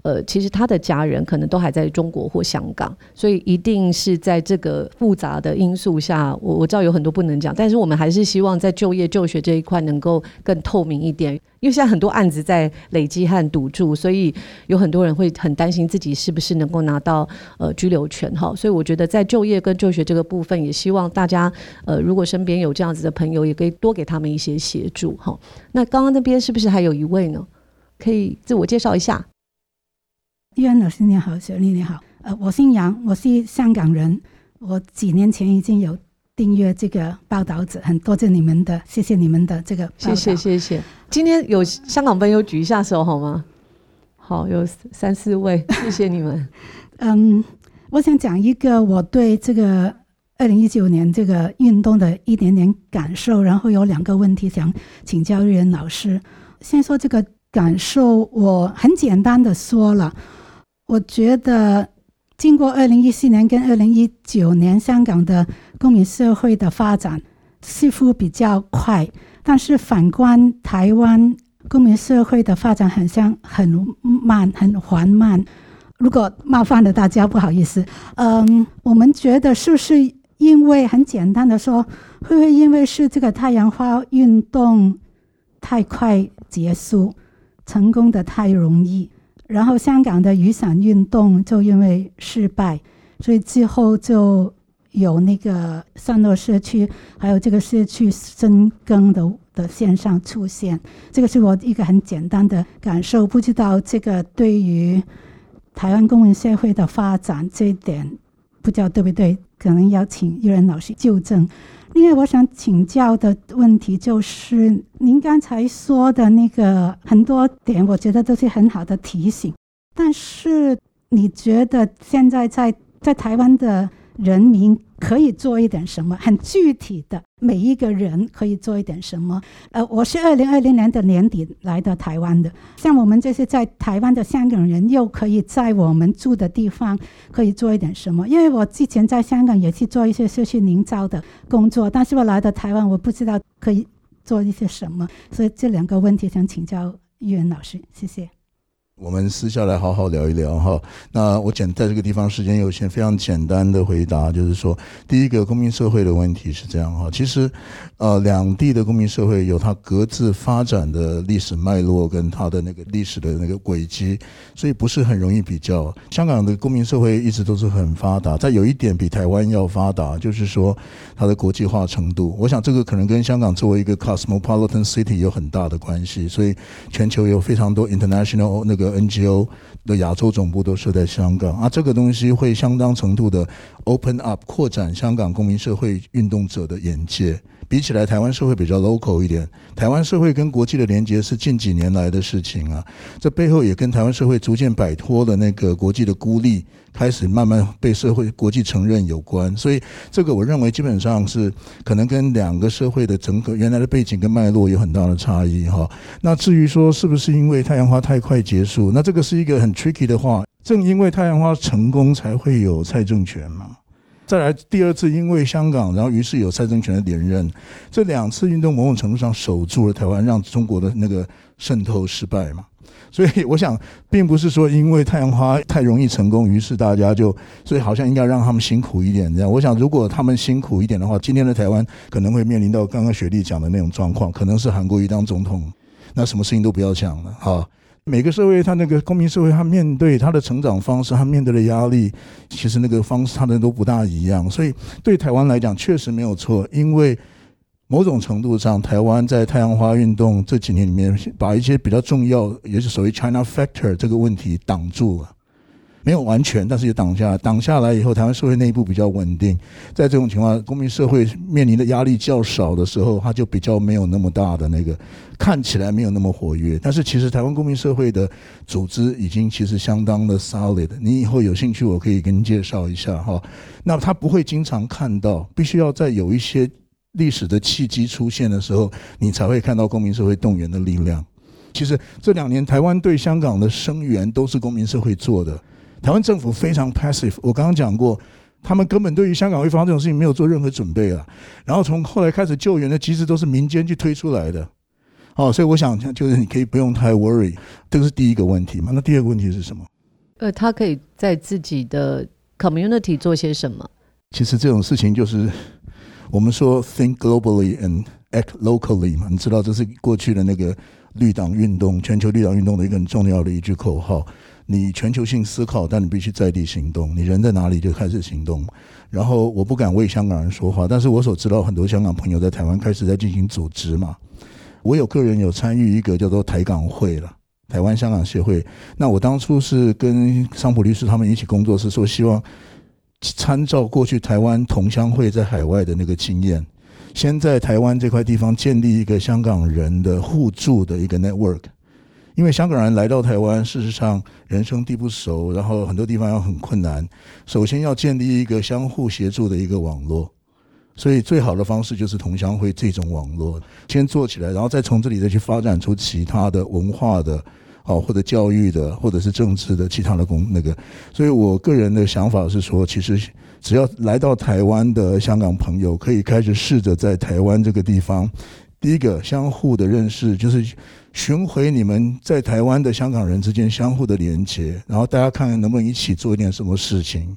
呃，其实他的家人可能都还在中国或香港，所以一定是在这个复杂的因素下，我我知道有很多不能讲，但是我们还是希望在就业就学这一块能够更透明一点，因为现在很多案子在累积和堵住，所以有很多人会很担心自己是不是能够拿到呃居留权哈，所以我觉得在就业跟就学这个部分，也希望大家呃如果身边有这样子的朋友，也可以多给他们一些协助哈。那刚刚那边是不是还有一位呢？可以自我介绍一下。伊恩老师你好，雪莉你好，呃，我姓杨，我是香港人，我几年前已经有订阅这个报道者，很多谢你们的，谢谢你们的这个，谢谢谢谢。今天有香港朋友举一下手好吗？好，有三四位，谢谢你们。嗯，我想讲一个我对这个二零一九年这个运动的一点点感受，然后有两个问题想请教瑞恩老师。先说这个感受，我很简单的说了，我觉得。经过二零一四年跟二零一九年，香港的公民社会的发展似乎比较快，但是反观台湾公民社会的发展，好像很慢、很缓慢。如果冒犯了大家，不好意思。嗯，我们觉得是不是因为很简单的说，会不会因为是这个太阳花运动太快结束，成功的太容易？然后香港的雨伞运动就因为失败，所以之后就有那个散落社区，还有这个社区深耕的的线上出现。这个是我一个很简单的感受，不知道这个对于台湾公民社会的发展这一点，不知道对不对？可能要请玉仁老师纠正。另外，我想请教的问题就是，您刚才说的那个很多点，我觉得都是很好的提醒。但是，你觉得现在在在台湾的人民可以做一点什么？很具体的，每一个人可以做一点什么？呃，我是二零二零年的年底来到台湾的，像我们这些在台湾的香港人，又可以在我们住的地方可以做一点什么？因为我之前在香港也去做一些社区营造的工作，但是我来到台湾，我不知道可以做一些什么，所以这两个问题想请教玉文老师，谢谢。我们私下来好好聊一聊哈。那我简在这个地方时间有限，非常简单的回答就是说，第一个公民社会的问题是这样哈。其实，呃，两地的公民社会有它各自发展的历史脉络跟它的那个历史的那个轨迹，所以不是很容易比较。香港的公民社会一直都是很发达，在有一点比台湾要发达，就是说它的国际化程度。我想这个可能跟香港作为一个 cosmopolitan city 有很大的关系，所以全球有非常多 international 那个。NGO 的亚洲总部都设在香港啊，这个东西会相当程度的 open up 扩展香港公民社会运动者的眼界。比起来，台湾社会比较 local 一点。台湾社会跟国际的连接是近几年来的事情啊，这背后也跟台湾社会逐渐摆脱了那个国际的孤立，开始慢慢被社会国际承认有关。所以，这个我认为基本上是可能跟两个社会的整个原来的背景跟脉络有很大的差异哈。那至于说是不是因为太阳花太快结束，那这个是一个很 tricky 的话。正因为太阳花成功，才会有蔡政权嘛。再来第二次，因为香港，然后于是有蔡政权的连任，这两次运动某种程度上守住了台湾，让中国的那个渗透失败嘛。所以我想，并不是说因为太阳花太容易成功，于是大家就所以好像应该让他们辛苦一点这样。我想，如果他们辛苦一点的话，今天的台湾可能会面临到刚刚雪莉讲的那种状况，可能是韩国瑜当总统，那什么事情都不要讲了哈。每个社会，他那个公民社会，他面对他的成长方式，他面对的压力，其实那个方式他的都不大一样。所以对台湾来讲，确实没有错，因为某种程度上，台湾在太阳花运动这几年里面，把一些比较重要，也是所谓 China Factor 这个问题挡住了。没有完全，但是也挡下，挡下来以后，台湾社会内部比较稳定。在这种情况，公民社会面临的压力较少的时候，它就比较没有那么大的那个，看起来没有那么活跃。但是其实台湾公民社会的组织已经其实相当的 solid。你以后有兴趣，我可以跟您介绍一下哈。那他不会经常看到，必须要在有一些历史的契机出现的时候，你才会看到公民社会动员的力量。其实这两年台湾对香港的声援都是公民社会做的。台湾政府非常 passive，我刚刚讲过，他们根本对于香港会发生这种事情没有做任何准备啊。然后从后来开始救援的机制都是民间去推出来的，哦，所以我想就是你可以不用太 worry，这个是第一个问题嘛。那第二个问题是什么？呃，他可以在自己的 community 做些什么？其实这种事情就是我们说 think globally and act locally 嘛。你知道这是过去的那个绿党运动、全球绿党运动的一个很重要的一句口号。你全球性思考，但你必须在地行动。你人在哪里就开始行动。然后我不敢为香港人说话，但是我所知道很多香港朋友在台湾开始在进行组织嘛。我有个人有参与一个叫做台港会了，台湾香港协会。那我当初是跟桑普律师他们一起工作，是说希望参照过去台湾同乡会在海外的那个经验，先在台湾这块地方建立一个香港人的互助的一个 network。因为香港人来到台湾，事实上人生地不熟，然后很多地方要很困难。首先要建立一个相互协助的一个网络，所以最好的方式就是同乡会这种网络先做起来，然后再从这里再去发展出其他的文化的。哦，或者教育的，或者是政治的，其他的工那个，所以我个人的想法是说，其实只要来到台湾的香港朋友，可以开始试着在台湾这个地方，第一个相互的认识，就是寻回你们在台湾的香港人之间相互的连接，然后大家看看能不能一起做一点什么事情，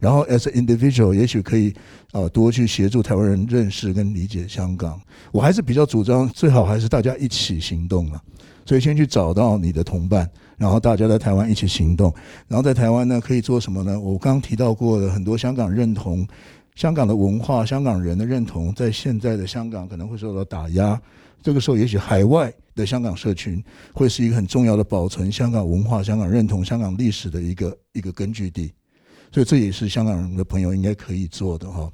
然后 as individual 也许可以啊多去协助台湾人认识跟理解香港。我还是比较主张，最好还是大家一起行动了。所以先去找到你的同伴，然后大家在台湾一起行动。然后在台湾呢，可以做什么呢？我刚提到过的很多香港认同香港的文化、香港人的认同，在现在的香港可能会受到打压。这个时候，也许海外的香港社群会是一个很重要的保存香港文化、香港认同、香港历史的一个一个根据地。所以这也是香港人的朋友应该可以做的哈。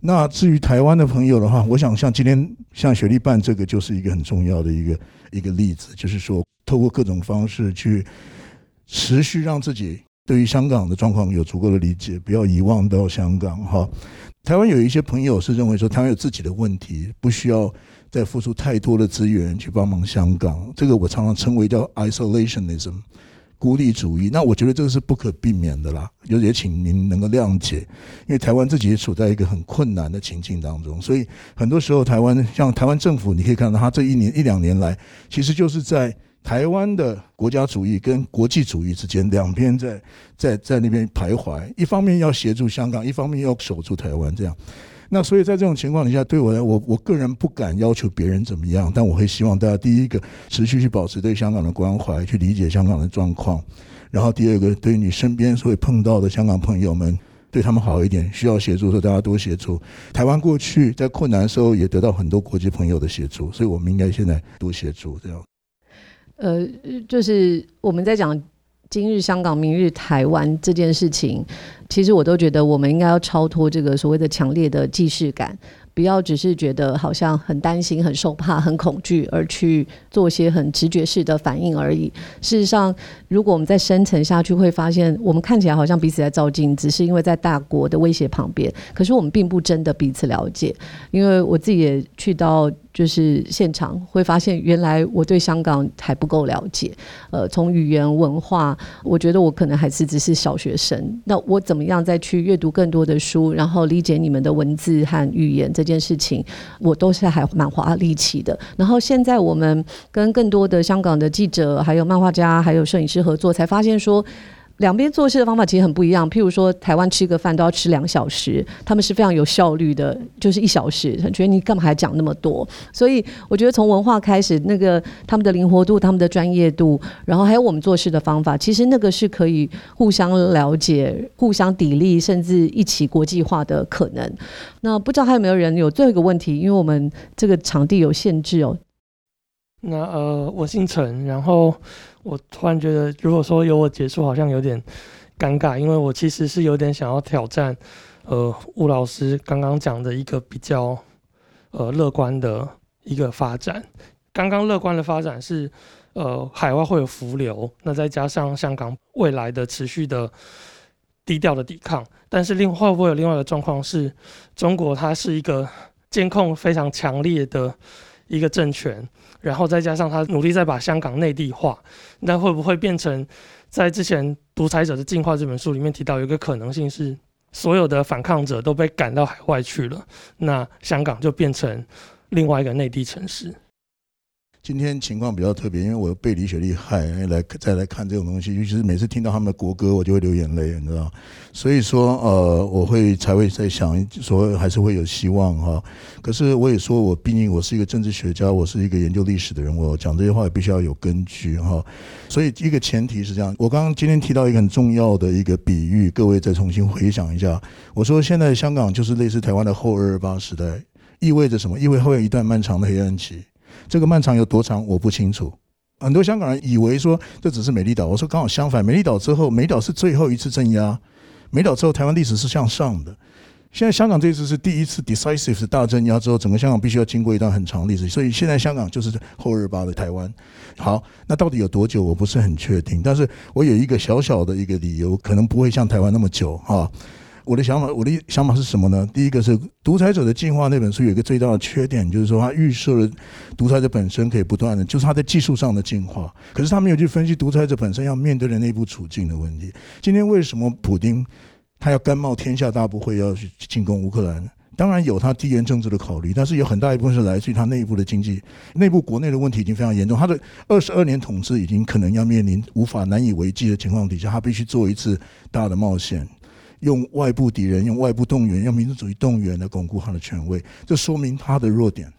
那至于台湾的朋友的话，我想像今天像雪莉办这个，就是一个很重要的一个。一个例子就是说，透过各种方式去持续让自己对于香港的状况有足够的理解，不要遗忘到香港哈。台湾有一些朋友是认为说，台湾有自己的问题，不需要在付出太多的资源去帮忙香港。这个我常常称为叫 isolationism。孤立主义，那我觉得这个是不可避免的啦，就也请您能够谅解，因为台湾自己也处在一个很困难的情境当中，所以很多时候台湾像台湾政府，你可以看到他这一年一两年来，其实就是在台湾的国家主义跟国际主义之间两边在在在那边徘徊，一方面要协助香港，一方面要守住台湾，这样。那所以在这种情况底下，对我来，我我个人不敢要求别人怎么样，但我会希望大家第一个持续去保持对香港的关怀，去理解香港的状况，然后第二个对你身边所会碰到的香港朋友们，对他们好一点，需要协助的时候大家多协助。台湾过去在困难的时候也得到很多国际朋友的协助，所以我们应该现在多协助这样。呃，就是我们在讲。今日香港，明日台湾这件事情，其实我都觉得我们应该要超脱这个所谓的强烈的既视感。不要只是觉得好像很担心、很受怕、很恐惧，而去做些很直觉式的反应而已。事实上，如果我们再深层下去，会发现我们看起来好像彼此在照镜子，是因为在大国的威胁旁边。可是我们并不真的彼此了解。因为我自己也去到就是现场，会发现原来我对香港还不够了解。呃，从语言文化，我觉得我可能还是只是小学生。那我怎么样再去阅读更多的书，然后理解你们的文字和语言？这这件事情，我都是还蛮花力气的。然后现在我们跟更多的香港的记者、还有漫画家、还有摄影师合作，才发现说。两边做事的方法其实很不一样。譬如说，台湾吃个饭都要吃两小时，他们是非常有效率的，就是一小时。觉得你干嘛还讲那么多？所以我觉得从文化开始，那个他们的灵活度、他们的专业度，然后还有我们做事的方法，其实那个是可以互相了解、互相砥砺，甚至一起国际化的可能。那不知道还有没有人有最后一个问题？因为我们这个场地有限制哦。那呃，我姓陈，然后。我突然觉得，如果说由我结束，好像有点尴尬，因为我其实是有点想要挑战，呃，吴老师刚刚讲的一个比较呃乐观的一个发展。刚刚乐观的发展是，呃，海外会有浮流，那再加上香港未来的持续的低调的抵抗，但是另会不会有另外的状况是，中国它是一个监控非常强烈的一个政权。然后再加上他努力在把香港内地化，那会不会变成在之前《独裁者的进化》这本书里面提到有一个可能性是，所有的反抗者都被赶到海外去了，那香港就变成另外一个内地城市。今天情况比较特别，因为我被李雪莉害来再来看这种东西，尤其是每次听到他们的国歌，我就会流眼泪，你知道。所以说，呃，我会才会在想，说还是会有希望哈。可是我也说，我毕竟我是一个政治学家，我是一个研究历史的人，我讲这些话也必须要有根据哈。所以一个前提是这样，我刚刚今天提到一个很重要的一个比喻，各位再重新回想一下。我说现在香港就是类似台湾的后二二八时代，意味着什么？意味会有一段漫长的黑暗期。这个漫长有多长，我不清楚。很多香港人以为说这只是美丽岛，我说刚好相反，美丽岛之后，美岛是最后一次镇压。美岛之后，台湾历史是向上的。现在香港这次是第一次 decisive 的大镇压之后，整个香港必须要经过一段很长历史，所以现在香港就是后日巴的台湾。好，那到底有多久？我不是很确定，但是我有一个小小的一个理由，可能不会像台湾那么久啊。我的想法，我的想法是什么呢？第一个是《独裁者的进化》那本书有一个最大的缺点，就是说它预设了独裁者本身可以不断的，就是他在技术上的进化，可是他没有去分析独裁者本身要面对的内部处境的问题。今天为什么普京他要甘冒天下大不讳要去进攻乌克兰？当然有他地缘政治的考虑，但是有很大一部分是来自于他内部的经济、内部国内的问题已经非常严重。他的二十二年统治已经可能要面临无法难以为继的情况底下，他必须做一次大的冒险。用外部敌人、用外部动员、用民族主义动员来巩固他的权威，这说明他的弱点。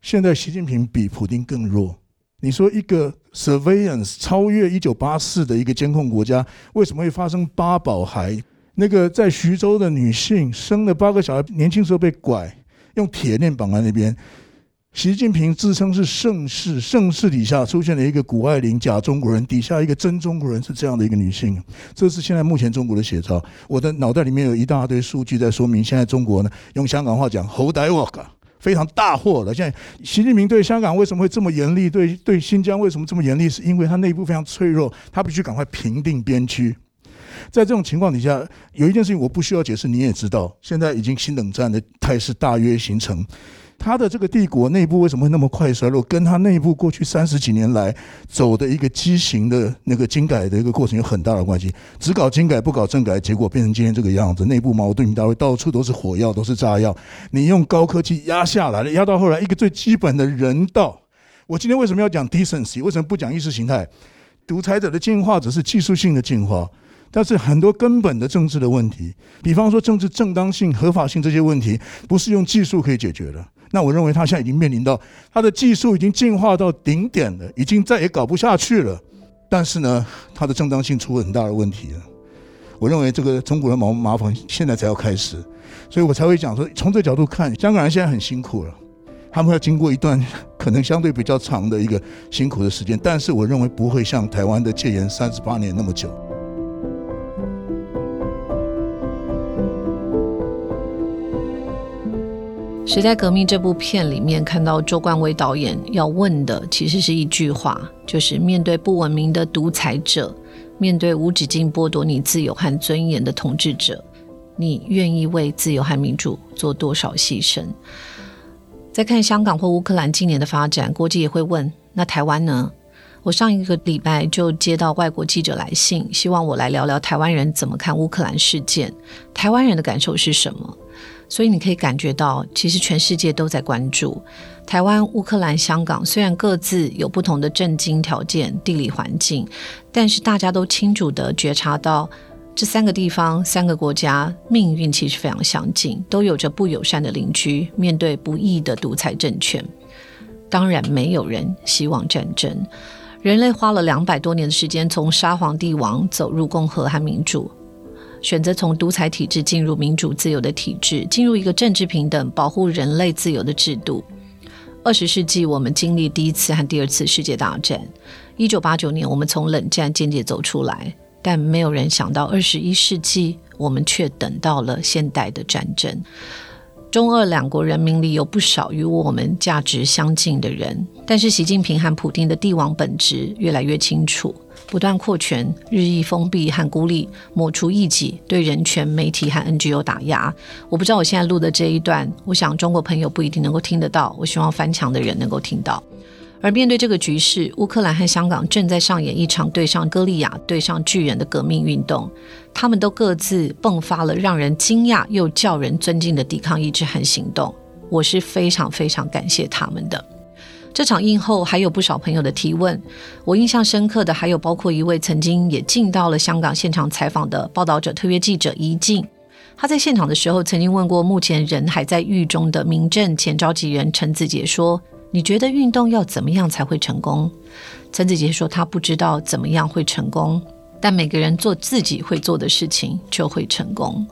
现在习近平比普京更弱。你说一个 surveillance 超越一九八四的一个监控国家，为什么会发生八宝孩？那个在徐州的女性生了八个小孩，年轻时候被拐，用铁链绑在那边。习近平自称是盛世，盛世底下出现了一个谷爱凌假中国人，底下一个真中国人是这样的一个女性，这是现在目前中国的写照。我的脑袋里面有一大堆数据在说明，现在中国呢，用香港话讲“猴呆 work”，非常大祸了。现在习近平对香港为什么会这么严厉？对对新疆为什么这么严厉？是因为他内部非常脆弱，他必须赶快平定边区。在这种情况底下，有一件事情我不需要解释，你也知道，现在已经新冷战的态势大约形成。他的这个帝国内部为什么会那么快衰落？跟他内部过去三十几年来走的一个畸形的那个精改的一个过程有很大的关系。只搞精改不搞政改，结果变成今天这个样子。内部矛盾一大堆，到处都是火药，都是炸药。你用高科技压下来了，压到后来一个最基本的人道。我今天为什么要讲 decency？为什么不讲意识形态？独裁者的进化只是技术性的进化。但是很多根本的政治的问题，比方说政治正当性、合法性这些问题，不是用技术可以解决的。那我认为他现在已经面临到他的技术已经进化到顶点了，已经再也搞不下去了。但是呢，他的正当性出了很大的问题了。我认为这个中国的麻麻烦现在才要开始，所以我才会讲说，从这角度看，香港人现在很辛苦了，他们要经过一段 可能相对比较长的一个辛苦的时间。但是我认为不会像台湾的戒严三十八年那么久。《时代革命》这部片里面看到周冠威导演要问的，其实是一句话，就是面对不文明的独裁者，面对无止境剥夺你自由和尊严的统治者，你愿意为自由和民主做多少牺牲？再看香港或乌克兰今年的发展，国际也会问：那台湾呢？我上一个礼拜就接到外国记者来信，希望我来聊聊台湾人怎么看乌克兰事件，台湾人的感受是什么？所以你可以感觉到，其实全世界都在关注台湾、乌克兰、香港。虽然各自有不同的政经条件、地理环境，但是大家都清楚地觉察到，这三个地方、三个国家命运其实非常相近，都有着不友善的邻居，面对不义的独裁政权。当然，没有人希望战争。人类花了两百多年的时间，从沙皇帝王走入共和和民主。选择从独裁体制进入民主自由的体制，进入一个政治平等、保护人类自由的制度。二十世纪，我们经历第一次和第二次世界大战。一九八九年，我们从冷战渐渐走出来，但没有人想到，二十一世纪，我们却等到了现代的战争。中俄两国人民里有不少与我们价值相近的人，但是习近平和普京的帝王本质越来越清楚。不断扩权、日益封闭和孤立、抹除异己、对人权、媒体和 NGO 打压。我不知道我现在录的这一段，我想中国朋友不一定能够听得到。我希望翻墙的人能够听到。而面对这个局势，乌克兰和香港正在上演一场对上歌利亚、对上巨人的革命运动。他们都各自迸发了让人惊讶又叫人尊敬的抵抗意志和行动。我是非常非常感谢他们的。这场映后还有不少朋友的提问，我印象深刻的还有包括一位曾经也进到了香港现场采访的报道者特约记者怡静，他在现场的时候曾经问过目前人还在狱中的民政前召集人陈子杰说：“你觉得运动要怎么样才会成功？”陈子杰说：“他不知道怎么样会成功，但每个人做自己会做的事情就会成功。”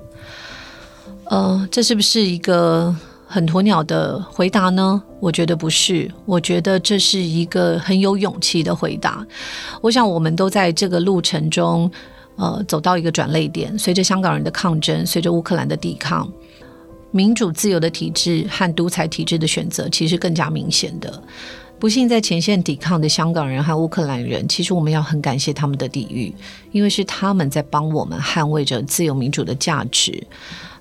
呃，这是不是一个？很鸵鸟的回答呢？我觉得不是，我觉得这是一个很有勇气的回答。我想我们都在这个路程中，呃，走到一个转泪点。随着香港人的抗争，随着乌克兰的抵抗，民主自由的体制和独裁体制的选择，其实更加明显的。不幸在前线抵抗的香港人和乌克兰人，其实我们要很感谢他们的抵御，因为是他们在帮我们捍卫着自由民主的价值。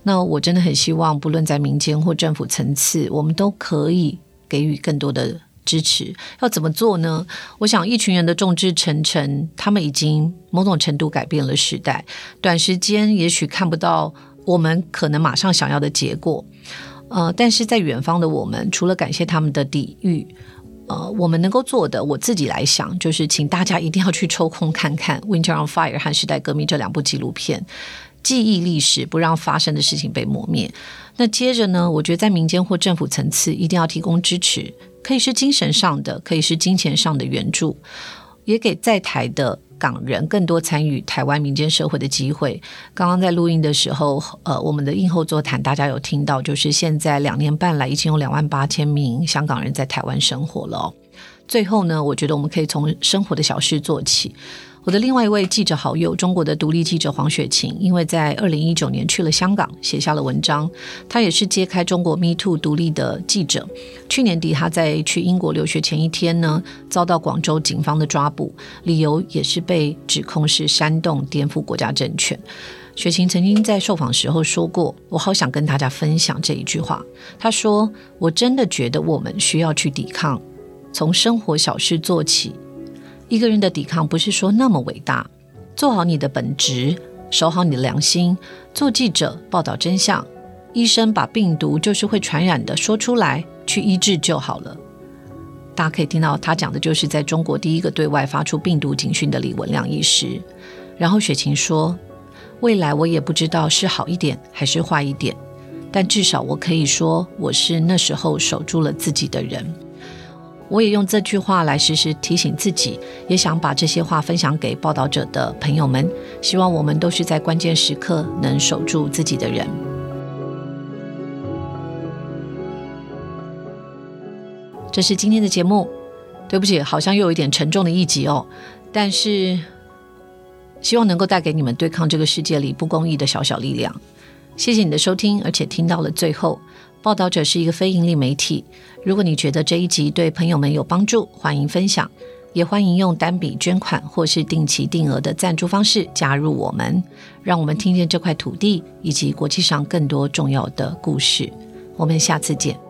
那我真的很希望，不论在民间或政府层次，我们都可以给予更多的支持。要怎么做呢？我想，一群人的众志成城，他们已经某种程度改变了时代。短时间也许看不到我们可能马上想要的结果，呃，但是在远方的我们，除了感谢他们的抵御。呃，我们能够做的，我自己来想，就是请大家一定要去抽空看看《Winter on Fire》和《时代革命》这两部纪录片，记忆历史，不让发生的事情被磨灭。那接着呢，我觉得在民间或政府层次，一定要提供支持，可以是精神上的，可以是金钱上的援助，也给在台的。港人更多参与台湾民间社会的机会。刚刚在录音的时候，呃，我们的映后座谈，大家有听到，就是现在两年半来，已经有两万八千名香港人在台湾生活了。最后呢，我觉得我们可以从生活的小事做起。我的另外一位记者好友，中国的独立记者黄雪晴，因为在二零一九年去了香港，写下了文章。他也是揭开中国 Me Too 独立的记者。去年底，他在去英国留学前一天呢，遭到广州警方的抓捕，理由也是被指控是煽动颠覆国家政权。雪晴曾经在受访时候说过：“我好想跟大家分享这一句话。”他说：“我真的觉得我们需要去抵抗，从生活小事做起。”一个人的抵抗不是说那么伟大，做好你的本职，守好你的良心，做记者报道真相，医生把病毒就是会传染的说出来，去医治就好了。大家可以听到他讲的就是在中国第一个对外发出病毒警讯的李文亮医师。然后雪晴说：“未来我也不知道是好一点还是坏一点，但至少我可以说我是那时候守住了自己的人。”我也用这句话来时时提醒自己，也想把这些话分享给报道者的朋友们。希望我们都是在关键时刻能守住自己的人。这是今天的节目，对不起，好像又有一点沉重的一集哦。但是希望能够带给你们对抗这个世界里不公义的小小力量。谢谢你的收听，而且听到了最后。报道者是一个非盈利媒体。如果你觉得这一集对朋友们有帮助，欢迎分享，也欢迎用单笔捐款或是定期定额的赞助方式加入我们，让我们听见这块土地以及国际上更多重要的故事。我们下次见。